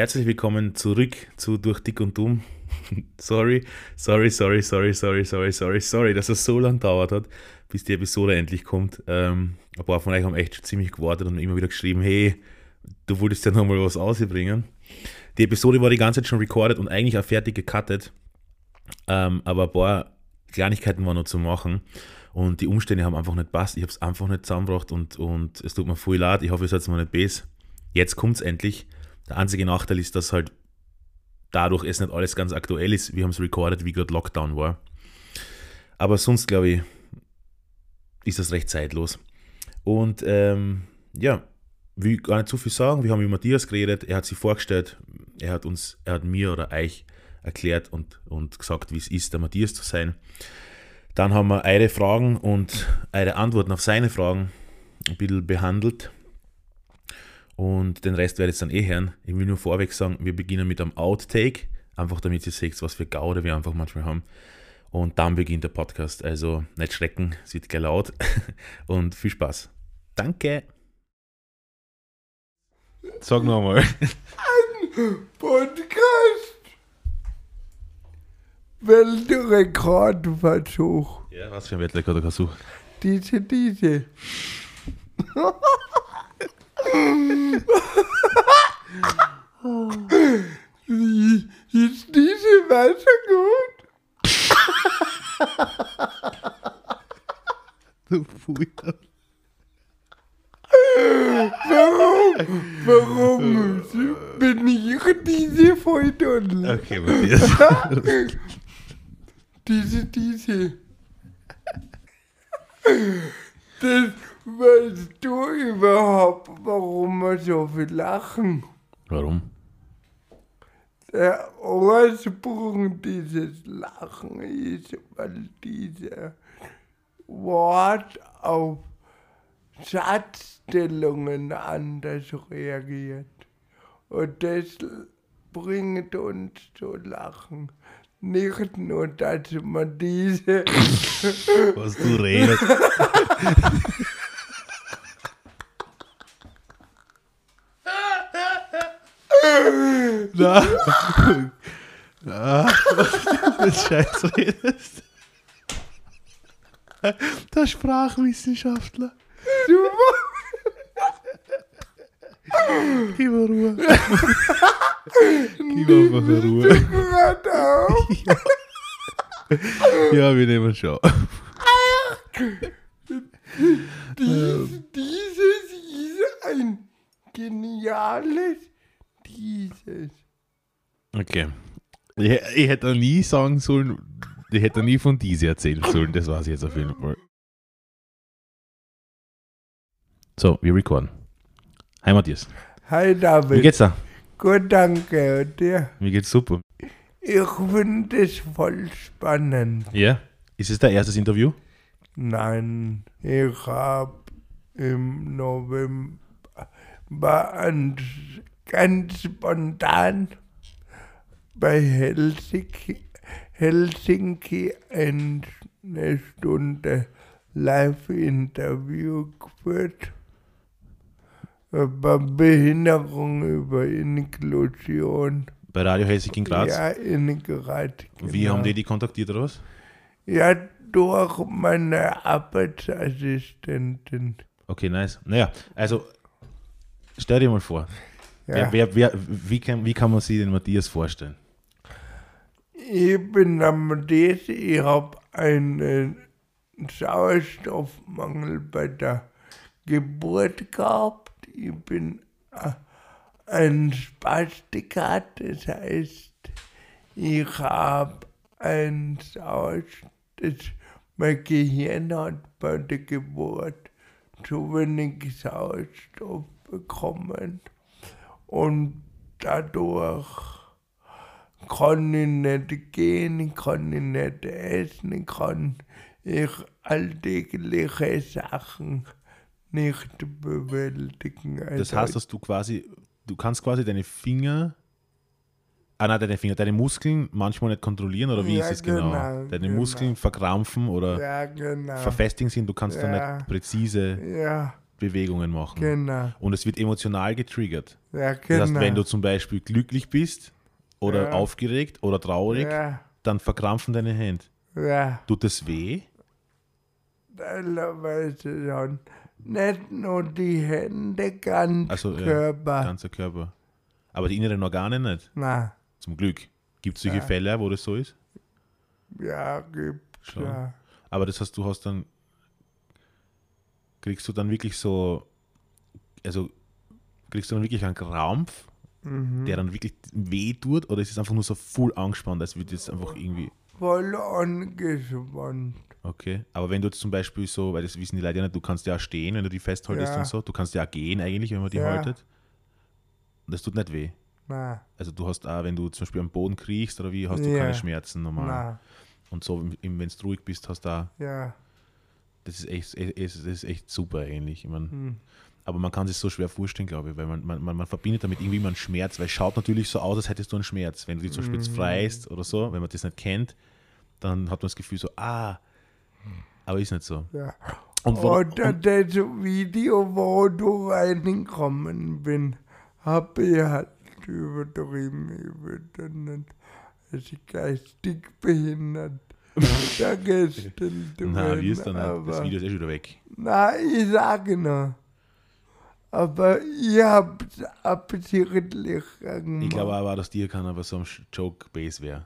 Herzlich willkommen zurück zu Durch Dick und Dumm. sorry, sorry, sorry, sorry, sorry, sorry, sorry, sorry, dass es so lange dauert hat, bis die Episode endlich kommt. Ähm, ein paar von euch haben echt ziemlich gewartet und immer wieder geschrieben, hey, du wolltest ja nochmal was ausbringen. Die Episode war die ganze Zeit schon recorded und eigentlich auch fertig gecuttet, ähm, aber ein paar Kleinigkeiten waren noch zu machen und die Umstände haben einfach nicht passt. Ich habe es einfach nicht zusammengebracht und, und es tut mir voll leid. Ich hoffe, ihr seid mal nicht besser. Jetzt kommt es endlich. Der einzige Nachteil ist, dass halt dadurch es nicht alles ganz aktuell ist. Wir haben es recorded, wie gerade Lockdown war. Aber sonst, glaube ich, ist das recht zeitlos. Und ähm, ja, will gar nicht zu viel sagen. Wir haben mit Matthias geredet, er hat sich vorgestellt, er hat uns, er hat mir oder euch erklärt und, und gesagt, wie es ist, der Matthias zu sein. Dann haben wir eure Fragen und eure Antworten auf seine Fragen ein bisschen behandelt. Und den Rest werdet ihr dann eh hören. Ich will nur vorweg sagen, wir beginnen mit einem Outtake, einfach damit ihr seht, was für Gaude wir einfach manchmal haben. Und dann beginnt der Podcast. Also nicht schrecken, es wird gleich laut. Und viel Spaß. Danke. Sag nochmal. Ein Podcast. Weltrekordversuch. Ja, was für ein Weltrekordversuch? Diese, diese. Ist diese Wasser gut? Du Fuhr. Warum? Warum bin ich diese Volltunnel? Okay, Matthias. Diese, diese. Das weißt du überhaupt, warum wir so viel lachen? Warum? Der Ursprung dieses Lachen ist, weil dieses Wort auf Satzstellungen anders reagiert. Und das bringt uns zu lachen. Nicht nur, dass man diese Was du redest. Na. Na. Was du Scheiß redest. Der Sprachwissenschaftler. Gib mir Ruhe. Gib einfach eine Ruhe. Ja, wir nehmen schon. Dies, dieses ist ein geniales dieses. Okay. Ich, ich hätte nie sagen sollen, ich hätte nie von diese erzählen sollen, das weiß ich jetzt auf jeden Fall. So, wir recorden. Hi Matthias. Hi David. Wie geht's da? Gut, danke. Und dir? Mir geht's super. Ich finde es voll spannend. Ja? Ist es dein erstes Interview? Nein, ich habe im November ganz spontan bei Helsinki, Helsinki eine Stunde Live-Interview geführt Behinderung, über Inklusion. Bei Radio Helsinki in Graz? Ja, in Graz. Wie genau. haben die die kontaktiert oder was? Ja, durch meine Arbeitsassistentin. Okay, nice. Naja, also stell dir mal vor, Ja. wer, wer, wer, wie, kann, wie kann man sich den Matthias vorstellen? Ich bin am DS, ich habe einen Sauerstoffmangel bei der Geburt gehabt. Ich bin ein Spastiker, das heißt, ich habe ein Sauerstoff, mein Gehirn hat bei der Geburt zu wenig Sauerstoff bekommen und dadurch kann ich nicht gehen, kann ich nicht essen, kann ich alltägliche Sachen nicht bewältigen. Das Also heißt, dass du quasi, du kannst quasi deine Finger Ah, nein, deine Finger, deine Muskeln manchmal nicht kontrollieren oder wie Ja, ist es genau? genau, Deine genau. Muskeln verkrampfen oder Ja, genau. verfestigen sind, du kannst dann Ja. nicht präzise Ja, Bewegungen machen. genau. Und es wird emotional getriggert. Ja, Das genau. heißt, wenn du zum Beispiel glücklich bist oder aufgeregt oder traurig, dann verkrampfen deine Hände. ja, Tut das weh? teilweise schon. Nicht nur die Hände, ganz Also, ja, Körper. Ganzer Körper. Aber die inneren Organe nicht. Na, Zum Glück. Gibt es solche Ja. Fälle, wo das so ist? ja, gibt's Schon. ja. Aber das heißt, du hast dann, kriegst du dann wirklich so, also kriegst du dann wirklich einen Krampf, Mhm. der dann wirklich weh tut, oder ist es einfach nur so full angespannt, als würde jetzt einfach irgendwie, Voll angespannt. Okay. Aber wenn du jetzt zum Beispiel so, weil das wissen die Leute ja nicht, du kannst ja auch stehen, wenn du die festhaltest Ja. und so, du kannst ja auch gehen eigentlich, wenn man die Ja. haltet. Und das tut nicht weh. Na, Also du hast auch, wenn du zum Beispiel am Boden kriechst oder wie, hast du Ja. keine Schmerzen normal. na, Und so, wenn du ruhig bist, hast du auch, ja. das ist echt, das ist echt super ähnlich. Ich mein, Hm. Aber man kann sich so schwer vorstellen, glaube ich, weil man, man, man, verbindet damit irgendwie immer einen Schmerz, weil es schaut natürlich so aus, als hättest du einen Schmerz. Wenn du dich zum Beispiel Mhm. freist oder so, wenn man das nicht kennt, dann hat man das Gefühl so, ah, aber ist nicht so. ja. Und, Oder das Video, wo du reingekommen bin, habe ich halt übertrieben. Ich bin nicht geistig behindert. Vergessen na, wie ist dann aber, Das Video ist eh schon wieder weg. Na, ich sage noch. Aber ich hab's absichtlich gemacht. Ich glaube aber, dass dir kann aber so ein Joke-Base wäre.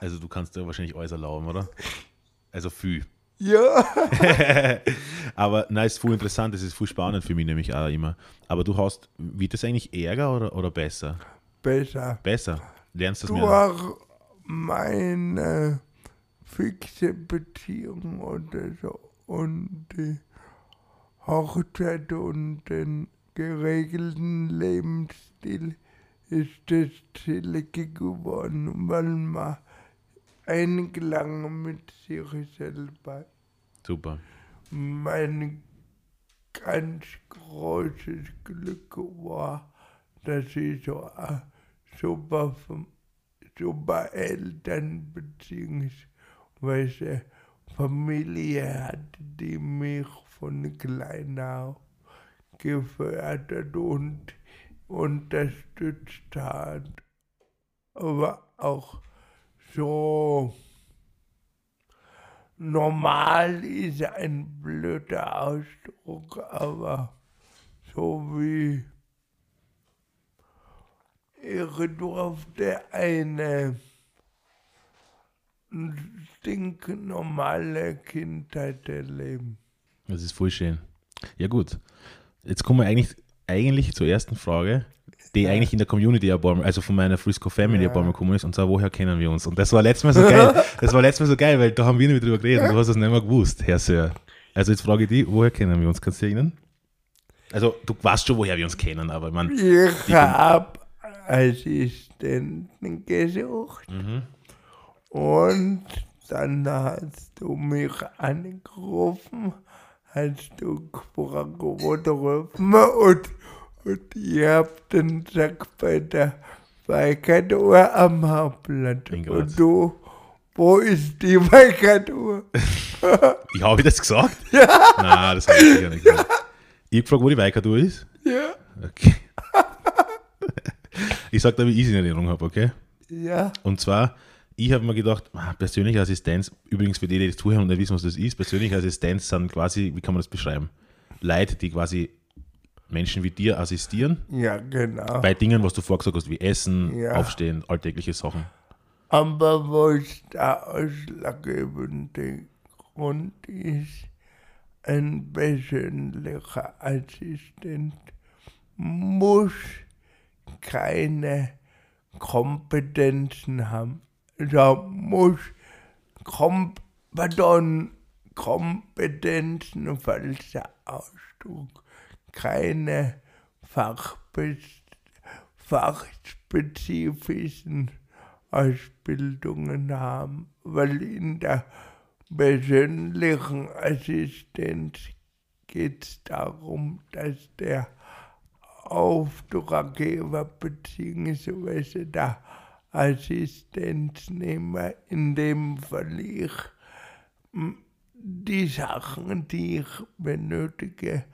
Also du kannst dir wahrscheinlich alles erlauben, oder? Also viel. Ja, aber nein, ist voll interessant, das ist voll spannend für mich nämlich auch immer. Aber du hast, wird das eigentlich ärger oder, oder besser? besser. Besser. Lernst du das mehr? Durch meine fixe Beziehung oder so und die Hochzeit und den geregelten Lebensstil ist das chillige geworden, weil man eingelangen mit sich selber. Super. Mein ganz großes Glück war, dass ich so eine super, super Eltern beziehungsweise Familie hatte, die mich von klein auf gefördert und unterstützt hat. Aber auch so normal ist ein blöder Ausdruck, aber so wie ich durfte eine stinknormale Kindheit erleben. Das ist voll schön. Ja gut. Jetzt kommen wir eigentlich, eigentlich zur ersten Frage, die Ja. eigentlich in der Community Mal, also von meiner Frisco Family Ja. Mal gekommen ist, und zwar, woher kennen wir uns? Und das war letztes Mal so geil. Das war letztes Mal so geil, weil da haben wir nicht drüber geredet und du hast es nicht mehr gewusst, Herr Sir. Also jetzt frage ich dich, woher kennen wir uns? Kannst du erinnern? Also du weißt schon, woher wir uns kennen, aber ich meine, Ich habe Assistenten gesucht mhm. und dann hast du mich angerufen, hast du wir und, und ich hab den Sack bei der Weikatur am Graz. Und du, wo ist die Weikatur? ich habe das gesagt? Ja. Nein, das habe ich sicher nicht gesagt. Ich habe gefragt, wo die Weikatur ist. Ja. Okay. ich sage dir, wie ich es in Erinnerung habe, okay? Ja, Und zwar, ich habe mir gedacht, ah, persönliche Assistenz, übrigens für die, die das zuhören und nicht wissen, was das ist, persönliche Assistenz sind quasi, wie kann man das beschreiben? Leute, die quasi Menschen wie dir assistieren ja, genau. bei Dingen, was du vorgesagt hast, wie Essen, Ja. Aufstehen, alltägliche Sachen. Aber was der ausschlaggebende Grund ist, ein persönlicher Assistent muss keine Kompetenzen haben. Also muss Kom pardon, Kompetenzen, falscher Ausdruck, keine fachspezifischen Ausbildungen haben, weil in der persönlichen Assistenz geht es darum, dass der Auftraggeber bzw. der Assistenznehmer, in dem Fall die Sachen, die ich benötige,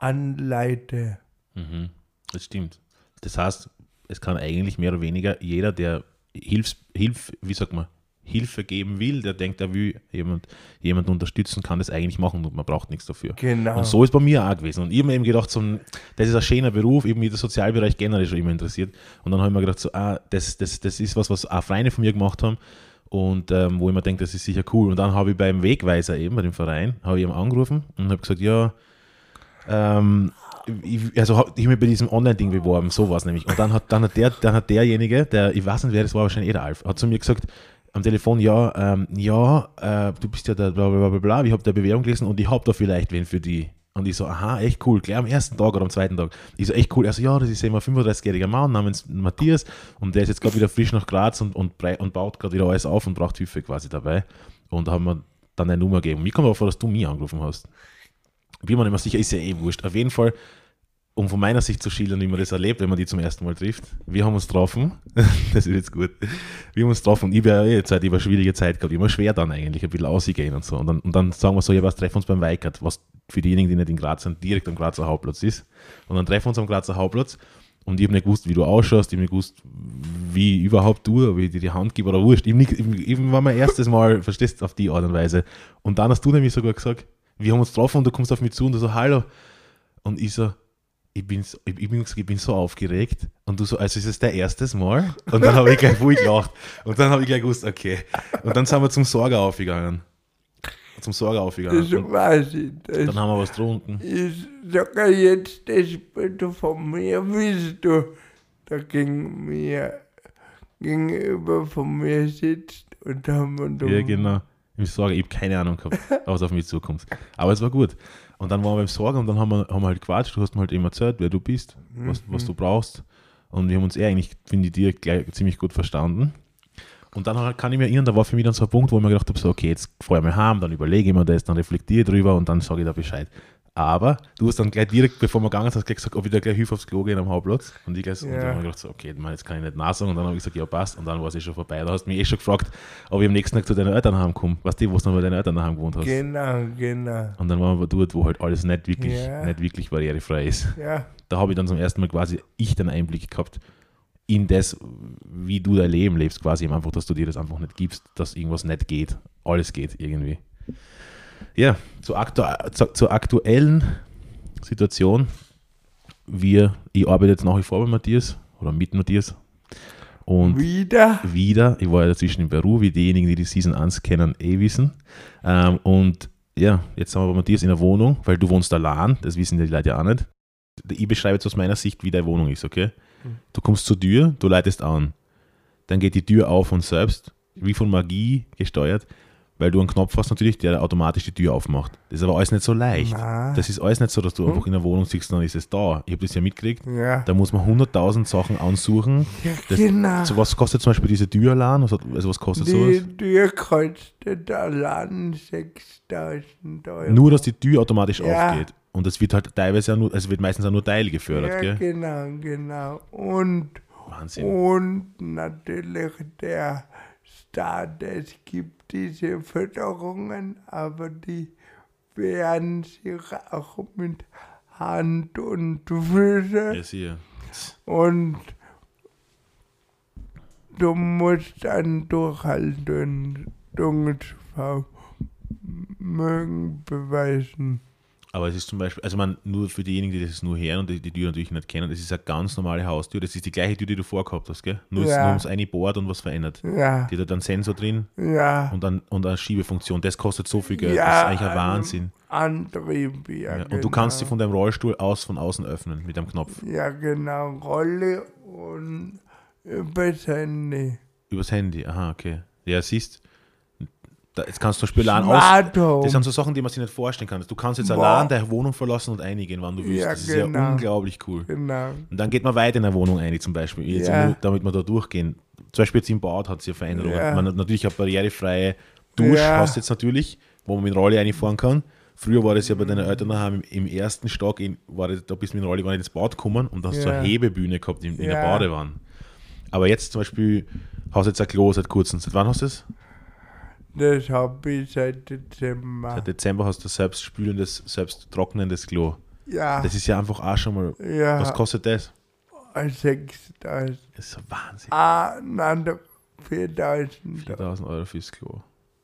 anleite. Mhm, das stimmt. Das heißt, es kann eigentlich mehr oder weniger jeder, der Hilfs, Hilf, wie sagt man, Hilfe geben will, der denkt, er will jemand, jemand unterstützen, kann das eigentlich machen und man braucht nichts dafür. Genau. Und so ist bei mir auch gewesen. Und ich habe mir eben gedacht, so ein, das ist ein schöner Beruf, eben mich der Sozialbereich generell schon immer interessiert. Und dann habe ich mir gedacht, so, ah, das, das, das ist was, was auch Freunde von mir gemacht haben und ähm, wo ich mir denke, das ist sicher cool. Und dann habe ich beim Wegweiser eben, bei dem Verein, habe ich ihm angerufen und habe gesagt, ja, ähm, ich, also ich mich bei diesem Online-Ding beworben, so war es nämlich. Und dann hat, dann, hat der, dann hat derjenige, der, ich weiß nicht wer, das war wahrscheinlich eh der Alf, hat zu mir gesagt, am Telefon, ja, ähm, ja, äh, du bist ja der bla bla bla bla, ich habe der Bewerbung gelesen und ich habe da vielleicht wen für die. Und ich so, aha, echt cool, gleich am ersten Tag oder am zweiten Tag. Ich so, echt cool. Er so, ja, das ist eben ein 35-jähriger Mann namens Matthias und der ist jetzt gerade wieder frisch nach Graz und, und, und baut gerade wieder alles auf und braucht Hilfe quasi dabei. Und da haben wir dann eine Nummer gegeben. Mir kommt aber vor, dass du mich angerufen hast. Bin mir nicht mehr sicher, ist ja eh wurscht. Auf jeden Fall, um von meiner Sicht zu schildern, wie man das erlebt, wenn man die zum ersten Mal trifft. Wir haben uns getroffen, das ist jetzt gut. Wir haben uns getroffen und ich habe ja Zeit, über schwierige Zeit gehabt, immer schwer dann eigentlich, ein bisschen ausgehen und so. Und dann, und dann sagen wir so, ja, was treffen wir uns beim Weikert, was für diejenigen, die nicht in Graz sind, direkt am Grazer Hauptplatz ist. Und dann treffen wir uns am Grazer Hauptplatz und ich habe nicht gewusst, wie du ausschaust, ich habe nicht gewusst, wie überhaupt du, ob ich dir die Hand gebe oder wurscht. Eben, nicht, eben, eben war mein erstes Mal, verstehst du, auf die Art und Weise. Und dann hast du nämlich sogar gesagt, wir haben uns getroffen und du kommst auf mich zu und du so, hallo. Und ich so, ich bin, so, ich, ich, bin, ich bin so aufgeregt. Und du so, also ist es dein erstes Mal? Und dann habe ich gleich voll gelacht. Und dann habe ich gleich gewusst, okay. Und dann sind wir zum Sorger aufgegangen. Zum Sorger aufgegangen. Das Und weiß ich. Das dann haben wir was getrunken. ist sogar jetzt das Bild von mir, wie du da gegen mir gegenüber von mir sitzt und haben wir Ja, genau. Im Sorge, ich habe keine Ahnung gehabt, was auf mich zukommt. Aber es war gut. Und dann waren wir beim Sorge und dann haben wir, haben wir halt gequatscht. Du hast mir halt eben erzählt, wer du bist, was, was du brauchst. Und wir haben uns eh eigentlich, finde ich, dir gleich ziemlich gut verstanden. Und dann kann ich mir erinnern, da war für mich dann so ein Punkt, wo ich mir gedacht habe, so, okay, jetzt fahre ich mal heim, dann überlege ich mir das, dann reflektiere ich drüber und dann sage ich da Bescheid. Aber du hast dann gleich direkt, bevor wir gegangen sind, gesagt, ob ich da gleich Hilfe aufs Klo gehen am Hauptplatz. Und ich gleich, und dann Ja. habe ich gedacht, so, okay, man, jetzt kann ich nicht Nein sagen. Und dann habe ich gesagt, ja, passt. Und dann war es eh schon vorbei. Da hast du mich eh schon gefragt, ob ich am nächsten Tag zu deinen Eltern heimkomme. Weißt du, wo du noch bei deinen Eltern daheim gewohnt hast? Genau, genau. Und dann waren wir dort, wo halt alles nicht wirklich, Ja. nicht wirklich barrierefrei ist. Ja, Da habe ich dann zum ersten Mal quasi ich den Einblick gehabt in das, wie du dein Leben lebst, quasi einfach, dass du dir das einfach nicht gibst, dass irgendwas nicht geht. Alles geht irgendwie. Ja, zur, aktu zu, zur aktuellen Situation. Wir, ich arbeite jetzt nach wie vor bei Matthias oder mit Matthias. Und wieder. wieder. Ich war ja dazwischen in Peru, wie diejenigen, die die Season 1 kennen, eh wissen. Ähm, und ja, jetzt sind wir bei Matthias in der Wohnung, weil du wohnst allein, das wissen die Leute ja auch nicht. Ich beschreibe jetzt aus meiner Sicht, wie deine Wohnung ist, okay? Du kommst zur Tür, du leitest an. Dann geht die Tür auf von selbst, wie von Magie gesteuert, weil du einen Knopf hast natürlich, der automatisch die Tür aufmacht. Das ist aber alles nicht so leicht. Na. Das ist alles nicht so, dass du einfach in der Wohnung siehst, dann ist es da. Ich habe das ja mitgekriegt. Ja, Da muss man 100.000 Sachen ansuchen. ja Das- genau. So, was kostet zum Beispiel diese Tür allein? Was, hat- also was kostet sowas? Die Tür kostet allein 6000 Euro. Nur, dass die Tür automatisch Ja. aufgeht. Und es wird halt teilweise ja nur, es wird meistens auch nur Teil gefördert, ja, gell? genau, genau. Und, Wahnsinn. und natürlich der Staat, es gibt diese Förderungen, aber die werden sich auch mit Hand und Füße Ja, sicher. und du musst ein Durchhaltungsvermögen beweisen. Aber es ist zum Beispiel, also man, nur für diejenigen, die das nur hören und die die Tür natürlich nicht kennen, das ist eine ganz normale Haustür. Das ist die gleiche Tür, die du vorgehabt hast, gell? Nur, Ja. nur ums eine bohrt und was verändert. Ja, Die hat einen Sensor drin ja. und, dann, und eine Schiebefunktion. Das kostet so viel Geld. Ja, das ist eigentlich ein Wahnsinn. Antrieb, ja. Ja. Und du kannst sie genau. von deinem Rollstuhl aus von außen öffnen mit einem Knopf. Ja, genau. Rolle und übers Handy. Übers Handy. Aha, okay. Ja, siehst da, jetzt kannst du zum Beispiel allein aus. Das sind so Sachen, die man sich nicht vorstellen kann. Du kannst jetzt Boah. allein deine Wohnung verlassen und eingehen, wann du willst. Ja, das ist genau. ja unglaublich cool. Genau. Und dann geht man weiter in eine Wohnung ein, zum Beispiel, Ja. nur, damit wir da durchgehen. Zum Beispiel jetzt im Bad hat es ja Veränderungen. Ja. Man hat natürlich eine barrierefreie Dusche Ja. hast du jetzt natürlich, wo man mit Rolle reinfahren kann. Früher war das ja bei deinen Eltern daheim im, im ersten Stock, in, war das, da bist du mit dem nicht ins Bad gekommen und da hast du so eine Hebebühne gehabt in, in der Ja. Badewanne. Aber jetzt zum Beispiel, hast du jetzt ein Klo seit kurzem. Seit wann hast du das? Das habe ich seit Dezember. Seit Dezember hast du selbst spülendes, selbst trocknendes Klo. ja, Das ist ja einfach auch schon mal. ja, Was kostet das? 6000. Das ist so Wahnsinn. Ah, nein, doch 4000. 4000 Euro fürs Klo.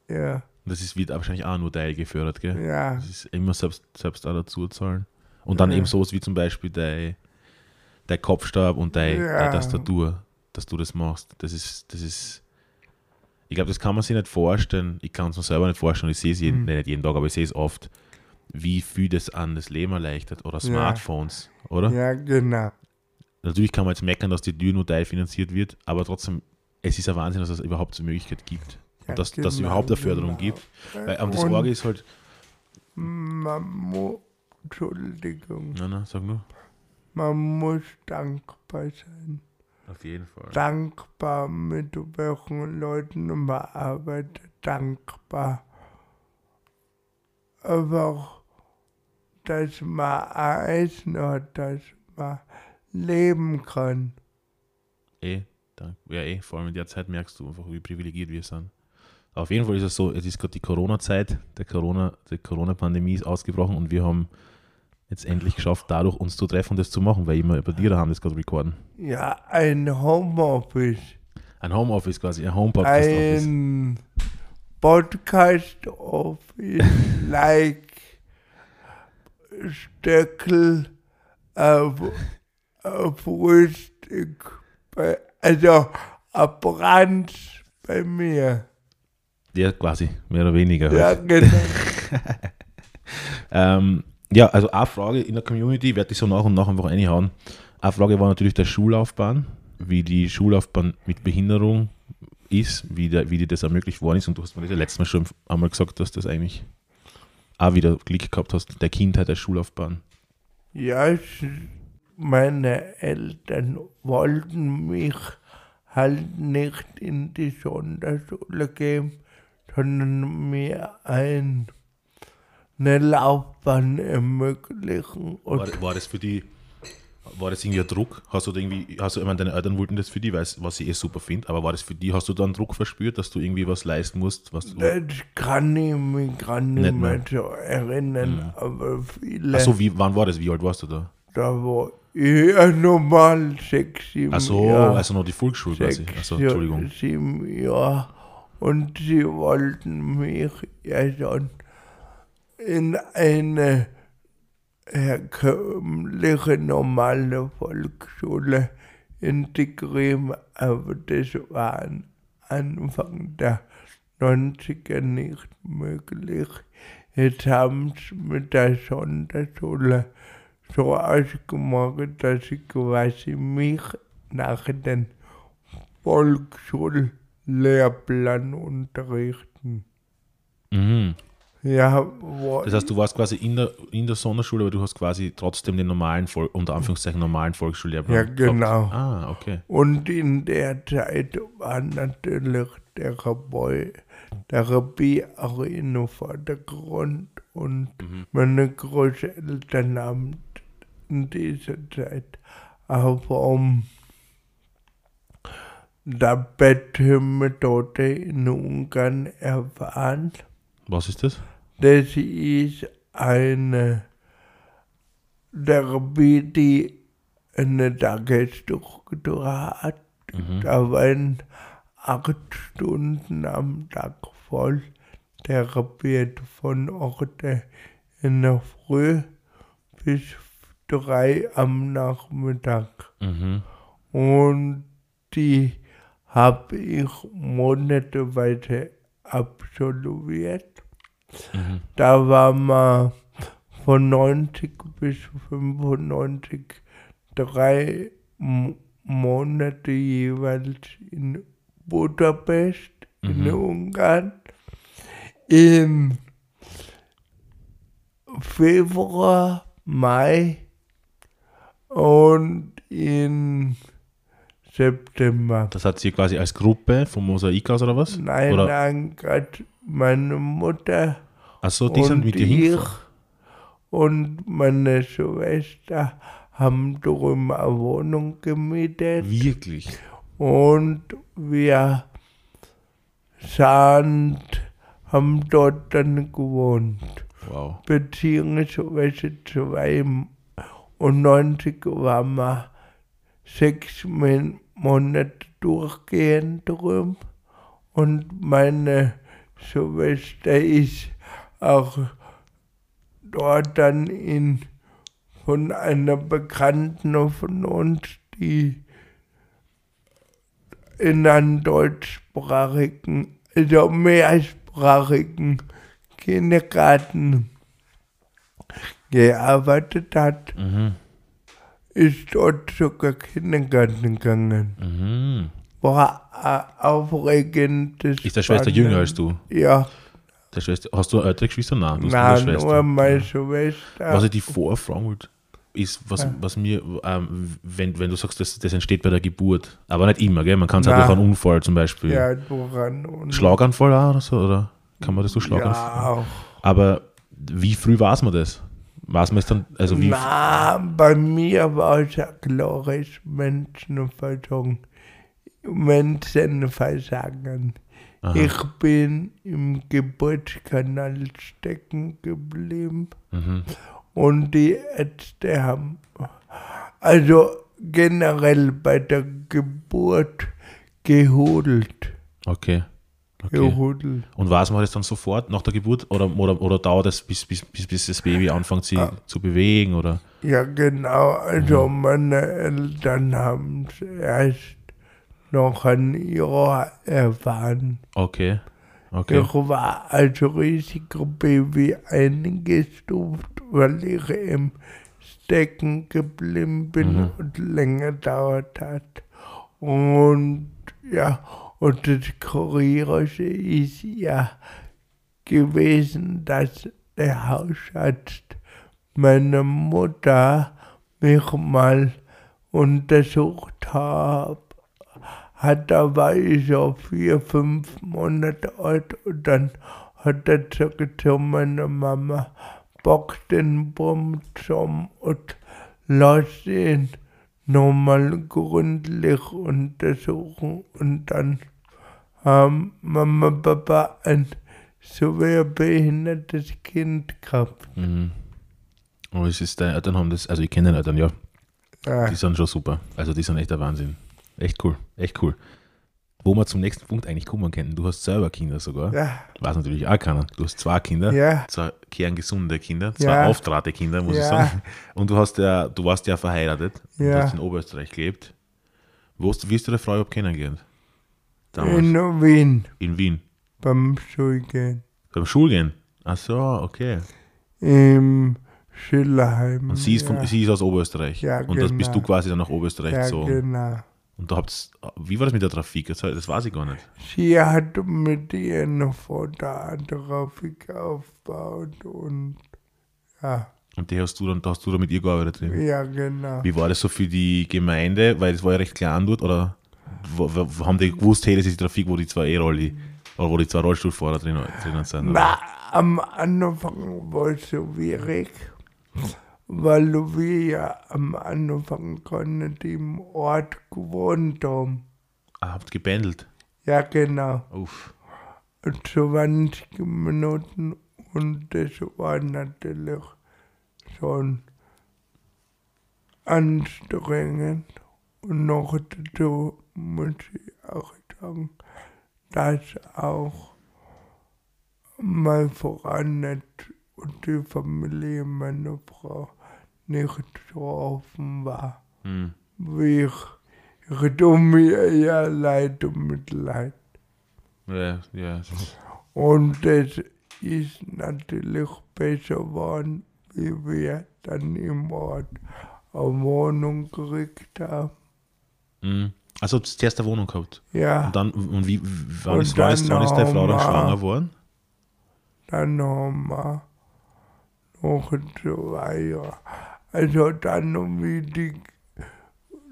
Ja, Und das ist, wird wahrscheinlich auch nur Teil gefördert, gell? ja, Das ist immer selbst, selbst auch dazu zahlen. Und dann Ja. eben sowas wie zum Beispiel dein, dein Kopfstab und deine, Ja. deine Tastatur, dass du das machst. Das ist, das ist, ich glaube, das kann man sich nicht vorstellen. Ich kann es mir selber nicht vorstellen. Ich sehe es jeden, Mhm. nicht jeden Tag, aber ich sehe es oft, wie viel das an das Leben erleichtert. Oder Ja. Smartphones, oder? ja, genau. Natürlich kann man jetzt meckern, dass die Tür nur teilfinanziert wird, aber trotzdem, es ist ein Wahnsinn, dass es überhaupt so eine Möglichkeit gibt. Ja, und dass, dass es genau, überhaupt eine Förderung genau. gibt. Weil, aber das Und Orge ist halt, muss, Entschuldigung, nein, nein, sag nur. man muss dankbar sein. Auf jeden Fall. Dankbar, mit welchen Leuten man arbeitet, dankbar. Einfach, dass man Essen hat, dass man leben kann. Eh, danke. Ja, eh, vor allem in der Zeit merkst du einfach, wie privilegiert wir sind. Auf jeden Fall ist es so, es ist gerade die Corona-Zeit, der Corona, die Corona-Pandemie ist ausgebrochen und wir haben jetzt endlich geschafft, dadurch uns zu treffen und das zu machen, weil immer bei dir daheim das gerade recorden. Ja, ein Homeoffice. Ein Homeoffice quasi, ein Home-Podcast-Office. ein Podcast Office like Stöckel auf, auf Frühstück. Bei, also ein Brand bei mir. Ja, quasi, mehr oder weniger. Ja, Halt. genau. Ähm, ja, also eine Frage in der Community, werde ich so nach und nach einfach reinhauen. Eine Frage war natürlich der Schullaufbahn, wie die Schullaufbahn mit Behinderung ist, wie, der, wie dir das ermöglicht worden ist. Und du hast mir das ja letztes Mal schon einmal gesagt, dass das eigentlich auch wieder Glück gehabt hast, der Kindheit der Schullaufbahn. Ja, meine Eltern wollten mich halt nicht in die Sonderschule geben, sondern mir ein, eine Laufbahn ermöglichen. War, war das für die, war das irgendwie ein Druck? Hast du irgendwie, hast du, ich meine, deine Eltern wollten das für die, weiß, was ich eh super finde, aber war das für die, hast du da einen Druck verspürt, dass du irgendwie was leisten musst? Was du, das kann ich mich gar nicht, Nicht mehr mehr. so erinnern, aber viele, Achso, wie, wann war das? Wie alt warst du da? da war ich ja normal sechs, sieben Achso, Jahre. also noch die Volksschule quasi. sechs, ja, Entschuldigung. sieben Jahre. Und sie wollten mich ja schon in eine herkömmliche, normale Volksschule integrieren, aber das war Anfang der 90er nicht möglich. Jetzt haben sie mit der Sonderschule so ausgemacht, dass sie quasi mich nach den Volksschullehrplan unterrichten. Mhm. Ja, wo Das heißt, du warst quasi in der, in der Sonderschule, aber du hast quasi trotzdem den normalen, Vol unter Anführungszeichen normalen Volksschullehrplan. Ja, gehabt. genau. Ah, okay. Und in der Zeit war natürlich der Boy, der Bier in Vordergrund und Mhm. meine Großeltern haben in dieser Zeit auch vom der Betthymne-Methode in Ungarn erfahren. Was ist das? Das ist eine Therapie, die eine Tagesstruktur hat. Mhm. Da werden acht Stunden am Tag voll therapiert, von heute in der Früh bis drei am Nachmittag. Mhm. Und die habe ich monateweise absolviert. Mhm. Da war man von 90 bis 95 drei Monate jeweils in Budapest, in Mhm. Ungarn. Im Februar, Mai und in September. Das hat sie quasi als Gruppe vom Mosaik aus oder was? Nein, oder? nein, gerade meine Mutter Achso, die sind und mit dir ich hingefahren. und meine Schwester haben drüben eine Wohnung gemietet Wirklich? Und wir sind, haben dort dann gewohnt. Wow. Beziehungsweise 92 waren wir sechs Mon- Monate durchgehend drüben. Und meine Schwester ist auch dort dann in, von einer Bekannten von uns, die in einem deutschsprachigen, also mehrsprachigen Kindergarten gearbeitet hat, Mhm. ist dort sogar Kindergarten gegangen. Mhm. War ein aufregendes. Ist der Schwester jünger als du? Ja, Der Schwester, hast du ältere Geschwister? Nein, du hast nein, nur eine meine Schwester. Was ich die vorher fragen wollte, ist, was, was mir, ähm, wenn, wenn du sagst, das, das entsteht bei der Geburt, aber nicht immer, gell? Man kann es auch durch einen Unfall zum Beispiel. ja, woran und Schlaganfall auch oder so, oder? Kann man das so Schlaganfall? Ja, auch. Aber wie früh weiß man das? Weiß man es dann, also wie, Na, bei mir war es ein klares Menschenversagen. Menschenversagen. Aha. Ich bin im Geburtskanal stecken geblieben mhm. und die Ärzte haben, also generell bei der Geburt gehudelt. okay. okay. Gehudelt. Und weiß man das dann sofort nach der Geburt oder, oder, oder dauert das, bis, bis, bis, bis das Baby anfängt, sich Ah. zu bewegen? Oder? Ja, genau. Also Mhm. meine Eltern haben es erst noch ein Jahr erfahren. Okay. Okay. Ich war als Risikobaby eingestuft, weil ich im Stecken geblieben bin Mhm. und länger dauert hat. Und ja, und das Kuriose ist ja gewesen, dass der Hausarzt meine Mutter mich mal untersucht hat. Hat, da war ich so vier, fünf Monate alt und dann hat er gesagt zu meiner Mama, bock den Baum zum und lass ihn nochmal gründlich untersuchen und dann haben Mama Papa ein schwer behindertes Kind gehabt. Mhm. Und es ist, deine Eltern haben das, also ich kenne deine Eltern, ja, Ja. die sind schon super. Also die sind echt der Wahnsinn. Echt cool, echt cool. Wo wir zum nächsten Punkt eigentlich kommen können, du hast selber Kinder sogar. Ja, Weiß natürlich auch keiner. Du hast zwei Kinder, ja, zwei kerngesunde Kinder, zwei Ja. auftrate Kinder, muss ich Ja. sagen. Und du hast ja, du warst ja verheiratet und Ja. hast in Oberösterreich gelebt. Wo hast, wie hast du deine Frau überhaupt kennengelernt? Damals. in Wien in Wien. beim Schulgehen. Beim Schulgehen. Ach so, okay. Im Schillerheim. Und sie ist, von, ja. sie ist aus Oberösterreich. Ja, und das bist genau. du quasi dann nach Österreich ja, gezogen. genau. Und da habt's, wie war das mit der Trafik? Das, das weiß ich gar nicht. Sie hat mit ihrem Vater eine Trafik aufgebaut und ja, Und die hast du dann, da hast du dann mit ihr gearbeitet drin. ja genau. Wie war das so für die Gemeinde? Weil das war ja recht klein dort, oder haben die gewusst, hey, das ist die Trafik, wo die zwei E-Rolli, oder wo die zwei Rollstuhlfahrer drin, drinnen sind? oder? Na, am Anfang war es schwierig, weil wir ja am Anfang gar nicht im Ort gewohnt haben. Ah, habt gebändelt. Ja, genau. Uff. 20 Minuten und das war natürlich schon anstrengend. Und noch dazu muss ich auch sagen, dass auch mein Freund nicht und die Familie meiner Frau nicht so offen war. Hm. Wie ich, ich tue mir ja leid und Mitleid. Ja, ja. Und es ist natürlich besser geworden, wie wir dann im Ort eine Wohnung gekriegt haben. Hm. Also, du hast zuerst eine Wohnung gehabt. Ja, Und dann, und wie, wann Und ist, wann ist, wann ist deine Frau dann schwanger geworden? dann haben wir noch zwei Jahre. Also dann, wie die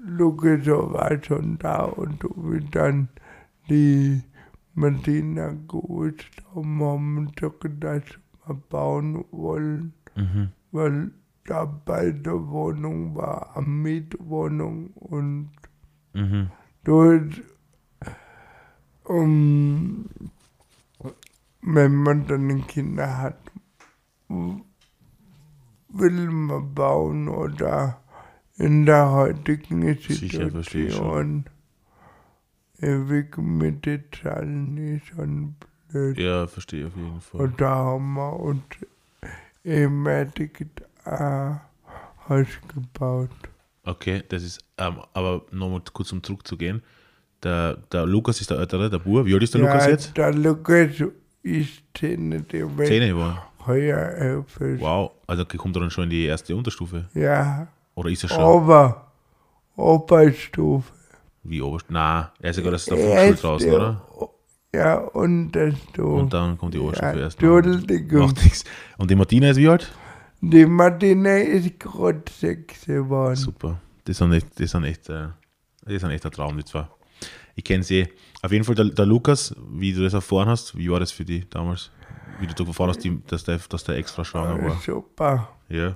Lukas war schon da und wie dann die Martina gewusst haben, haben dass wir bauen wollen. Mhm. weil da bei der Wohnung war eine Mietwohnung und Mhm. dort, um, wenn man dann Kinder hat, will man bauen oder in der heutigen Situation ewig mit den Zahlen ist schon blöd. Ja, verstehe auf jeden Fall. Und da haben wir uns ehemalig ein Haus gebaut. Okay, das ist, ähm, aber nochmal kurz um zurückzugehen. Der, der Lukas ist der Ältere, der Bub. Wie alt ist der Lukas jetzt? Der Lukas ist zehn, der wird Zehn geworden. Heuer elf. ist. Wow, also kommt er dann schon in die erste Unterstufe? Ja, Oder ist er schon? aber Oberstufe. Wie Oberstufe? Nein, er ist ja gerade aus der Volksschule draußen, oder? Ja, Unterstufe. Und dann kommt die Oberstufe ja, erst. Entschuldigung. Und die Martina ist wie alt? Die Martina ist gerade sechs geworden. Super. Das sind echt, das sind echt, äh, das sind echt ein Traum, die zwei. Ich kenne sie. Auf jeden Fall der, der Lukas, wie du das erfahren hast, wie war das für dich damals? Wie du da erfahren hast, die, dass, der, dass der extra schwanger war. Super. Ja.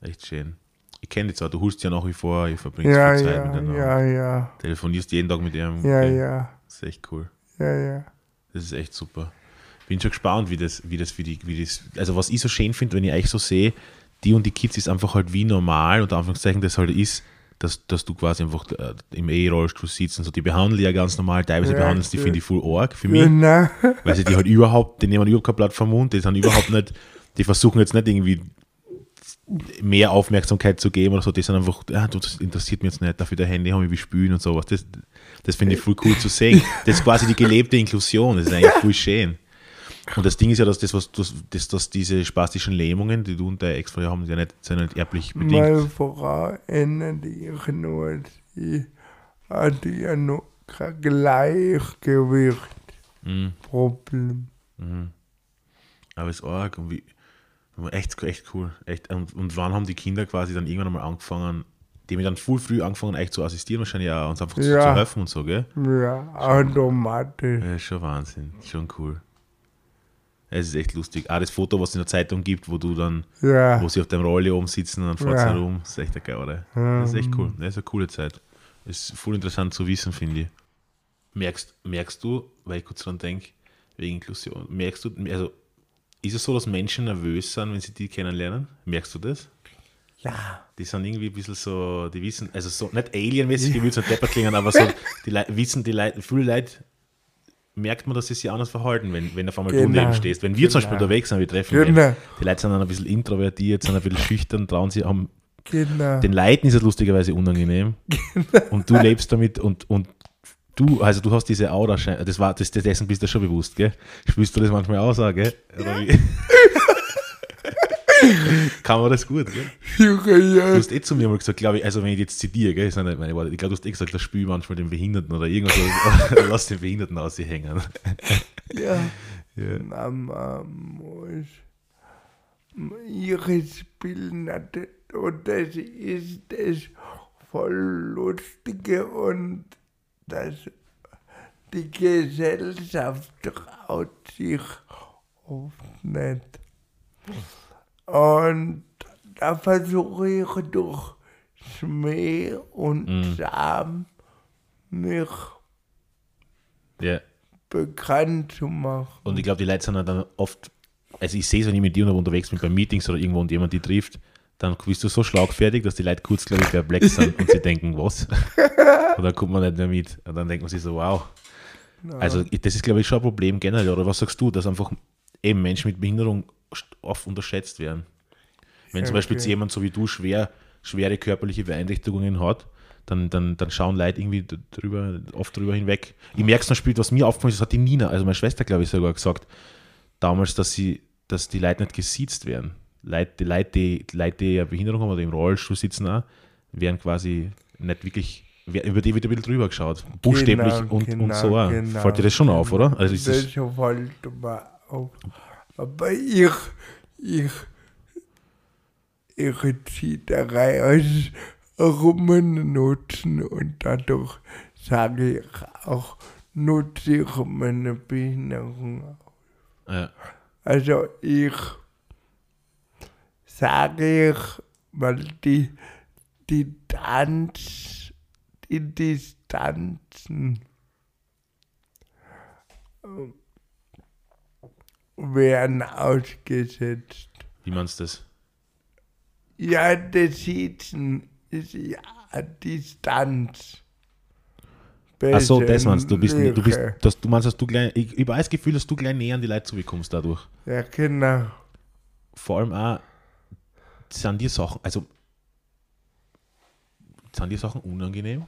Echt schön. Ich kenne die zwar, du holst ja nach wie vor, ihr verbringst Ja, viel Zeit ja, miteinander. ja, ja. Telefonierst jeden Tag mit ihm. Ja, Okay. ja, Das ist echt cool. ja, ja. Das ist echt super. Bin schon gespannt, wie das, wie das für die, wie das, also was ich so schön finde, wenn ich euch so sehe, die und die Kids ist einfach halt wie normal, unter Anführungszeichen, das halt ist, dass, dass du quasi einfach äh, im E-Rollstuhl sitzt und so, die behandeln ja ganz normal, teilweise Ja, behandeln die, ja. finde ich, voll arg für mich, Genau. weil sie die halt überhaupt, die nehmen überhaupt kein Blatt vom Mund, die sind überhaupt nicht, die versuchen jetzt nicht irgendwie mehr Aufmerksamkeit zu geben oder so, die sind einfach, ah, das interessiert mich jetzt nicht, dafür der Handy haben wir spielen und sowas, das, das finde ich voll cool zu sehen. Das ist quasi die gelebte Inklusion, das ist eigentlich voll schön. Und das Ding ist ja, dass, das, was, das, dass, dass diese spastischen Lähmungen, die du und der Ex-Frau haben, ja nicht, sind nicht erblich bedingt. Meine Frau erinnert sich nur, sie hatte ja noch kein Gleichgewichtsproblem. Mhm. Aber es ist arg und wie, echt, echt cool. Echt. Und, und wann haben die Kinder quasi dann irgendwann einmal angefangen, die haben dann voll früh angefangen, euch zu assistieren, wahrscheinlich auch, uns einfach zu, Ja. zu helfen und so, gell? Ja, automatisch. Ja, schon Wahnsinn, schon cool. Es ist echt lustig. Auch das Foto, was es in der Zeitung gibt, wo du dann, Ja, wo sie auf dem Rolli oben sitzen und dann fährt Ja. herum, ist echt eine geile. Das ist echt cool. Das ist eine coole Zeit. Das ist voll interessant zu wissen, finde ich. Merkst, merkst du, weil ich kurz dran denke, wegen Inklusion, merkst du, also ist es so, dass Menschen nervös sind, wenn sie die kennenlernen? Merkst du das? ja, Die sind irgendwie ein bisschen so, die wissen, also so nicht alienmäßig, die will so depper klingen, aber so, die Lei- wissen, die Leute, viele Leute merkt man, dass sie sich anders verhalten, wenn, wenn auf einmal du Genau, neben stehst. Wenn wir zum genau. Beispiel unterwegs sind, wir treffen Genau. wen, die Leute sind dann ein bisschen introvertiert, sind ein bisschen schüchtern, trauen sie, haben, genau. den Leuten ist es lustigerweise unangenehm und du lebst damit und, und du, also du hast diese Aura, das war, das, dessen bist du schon bewusst, gell? Spürst du das manchmal auch so, gell? Wie? Kann man das gut, gell? Ja, Du hast eh zu mir mal gesagt, glaube ich, also wenn ich jetzt zitiere, gell, sind nicht meine Worte, ich glaube, du hast eh gesagt, das Spiel manchmal den Behinderten oder irgendwas, oder lass den Behinderten aus sie hängen. ja. Ja. Mama muss ihre Spiele und das ist das voll Lustige und das die Gesellschaft traut sich oft nicht. Und da versuche ich durch Schmäh und Mhm. Scham mich ja. bekannt zu machen. Und ich glaube, die Leute sind dann oft, also ich sehe es, wenn ich mit dir noch unterwegs bin, bei Meetings oder irgendwo und jemand die trifft, dann bist du so schlagfertig, dass die Leute kurz, glaube ich, perplex sind und sie denken, was? und dann kommt man nicht mehr mit. Und dann denkt man sich so, wow. Also ich- das ist, glaube ich, schon ein Problem generell. Oder was sagst du, dass einfach eben Menschen mit Behinderung oft unterschätzt werden? Wenn zum Ja, Beispiel jetzt okay. jemand so wie du schwer, schwere körperliche Beeinträchtigungen hat, dann, dann, dann schauen Leute irgendwie drüber, oft drüber hinweg. Ich merke es zum Beispiel, was mir aufgefallen ist, das hat die Nina, also meine Schwester, glaube ich, sogar gesagt, damals, dass sie, dass die Leute nicht gesiezt werden. Leute, die Leute, die, Leute, die eine Behinderung haben oder im Rollstuhl sitzen auch, werden quasi nicht wirklich, über die wird ein bisschen drüber geschaut. Buchstäblich Genau, und, und genau, so auch. genau, Fällt dir das schon auf, oder? Also ist das das, fällt mir auf. Aber ich, ich, ich ziehe da rein aus Rummen nutzen und dadurch sage ich auch, nutze ich meine Behinderung. ja, Also ich sage ich, weil die, die Tanz, die, die Distanzen werden ausgesetzt. Wie meinst du das? Ja, das Sitzen ist ja Distanz. Ach so, das meinst du. Du, bist, du, bist, dass, du meinst, dass du gleich, ich, ich habe das Gefühl, dass du gleich näher an die Leute zubekommst dadurch. Ja, genau. Vor allem auch, sind dir Sachen, also, sind dir Sachen unangenehm?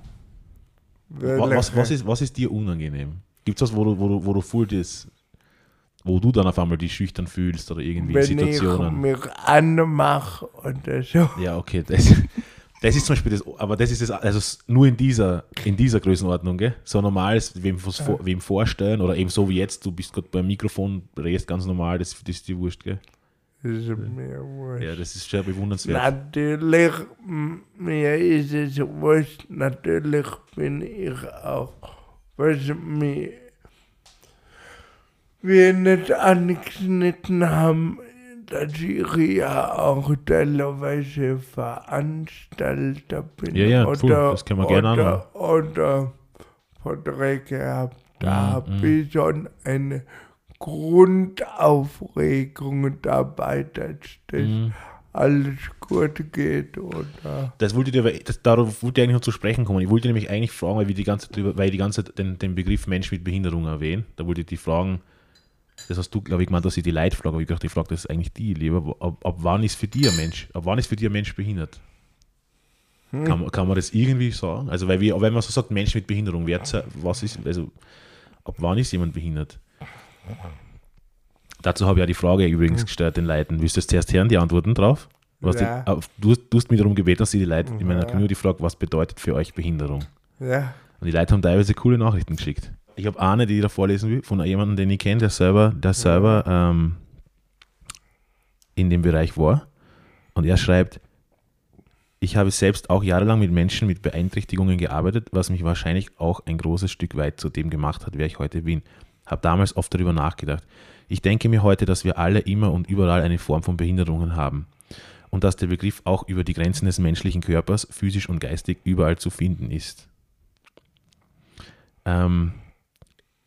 Wa- Was, was, ist, was ist dir unangenehm? Gibt es was, wo du, wo du, wo du voll das, wo du dann auf einmal dich schüchtern fühlst oder irgendwie Wenn Situationen? ich mich anmache oder so. Ja, okay, das, das ist zum Beispiel das, aber das ist es, also nur in dieser, in dieser Größenordnung, gell? So normal ist, wem, vor, wem vorstellen oder eben so wie jetzt, du bist gerade beim Mikrofon, redest ganz normal, das, das ist dir wurscht, gell? Das ist mir wurscht. Ja, das ist schon bewundernswert. Natürlich, mir ist es wurscht, natürlich bin ich auch, was mir wir nicht angeschnitten haben, dass ich ja auch teilweise Veranstalter bin. Ja, ja, voll, das können wir gerne oder, oder Vorträge habe. Da Mhm, habe ich schon eine Grundaufregung dabei, dass das Mhm. alles gut geht oder Das wollte ich dir, aber- das, darauf wollte ich eigentlich noch zu sprechen kommen. Ich wollte nämlich eigentlich fragen, weil wir die ganze weil ich die ganze den, den Begriff Mensch mit Behinderung erwähnen. Da wollte ich die fragen, das hast du, glaube ich, gemeint, dass ich die Leute frage, aber ich dachte, ich frage das eigentlich die lieber. Ab, ab wann ist für dich ein Mensch, ab wann ist für dich ein Mensch behindert? Kann, man- kann man das irgendwie sagen? Also, weil wir, wenn man so sagt, Mensch mit Behinderung, wer, was ist, also, ab wann ist jemand behindert? Dazu habe ich ja die Frage übrigens gestellt den Leuten. Willst du das zuerst hören, die Antworten drauf? Ja. die, auf- du, hast- du hast mich darum gebeten, dass sie die Leute in meiner. Community fragt, was bedeutet für euch Behinderung? ja. Und die Leute haben teilweise coole Nachrichten geschickt. Ich habe eine, die ich da vorlesen will, von jemandem, den ich kenne, der selber, der selber ähm, in dem Bereich war. Und er schreibt, ich habe selbst auch jahrelang mit Menschen mit Beeinträchtigungen gearbeitet, was mich wahrscheinlich auch ein großes Stück weit zu dem gemacht hat, wer ich heute bin. Habe damals oft darüber nachgedacht. Ich denke mir heute, dass wir alle immer und überall eine Form von Behinderungen haben. Und dass der Begriff auch über die Grenzen des menschlichen Körpers, physisch und geistig, überall zu finden ist. Ähm,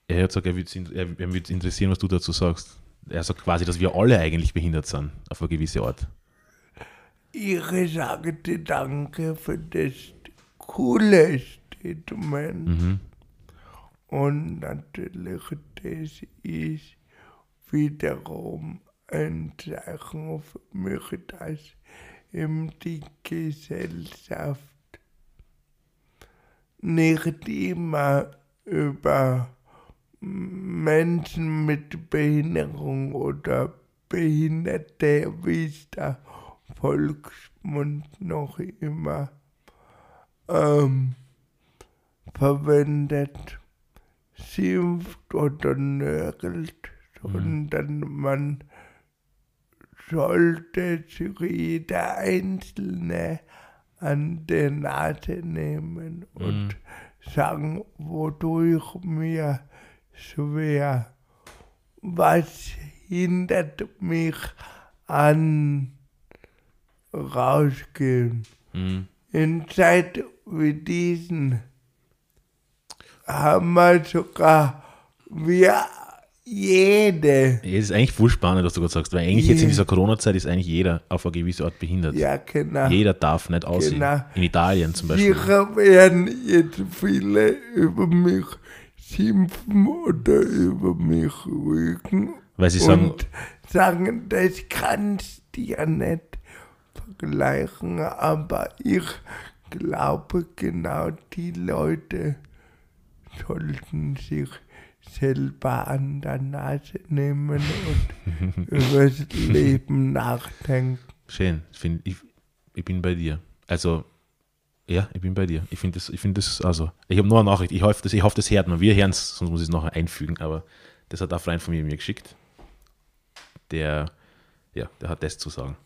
er hat gesagt, er würde würde interessieren, was du dazu sagst. Er sagt quasi, dass wir alle eigentlich behindert sind, auf eine gewisse Art. Ich sage dir danke für das coole Statement. Mhm. Und natürlich, das ist wiederum ein Zeichen für mich, dass eben die Gesellschaft nicht immer über Menschen mit Behinderung oder Behinderte, wie es der Volksmund noch immer ähm, verwendet, schimpft oder nörgelt, sondern man sollte sich jeder Einzelne an der Nase nehmen und sagen, wodurch mir schwer, was hindert mich an rausgehen. Mhm. In Zeit wie diesen haben wir sogar wir jede, Es ist eigentlich voll spannend, was du gerade sagst, weil eigentlich jetzt in dieser Corona-Zeit ist eigentlich jeder auf eine gewisse Art behindert. ja genau. Jeder darf nicht aussehen. Genau. In Italien zum Beispiel. Sicher werden jetzt viele über mich schimpfen oder über mich rügen Weil sie sagen, und sagen, das kannst du ja nicht vergleichen, aber ich glaube, genau die Leute sollten sich selber an der Nase nehmen und über das Leben nachdenken. schön, ich, ich bin bei dir. Also, ja, ich bin bei dir. Ich finde das, ich finde das, also, ich habe nur eine Nachricht. Ich hoffe, das, ich hoffe, das hört man. Wir hören es, sonst muss ich es nachher einfügen. Aber das hat ein Freund von mir mir geschickt. Der, ja, der hat das zu sagen.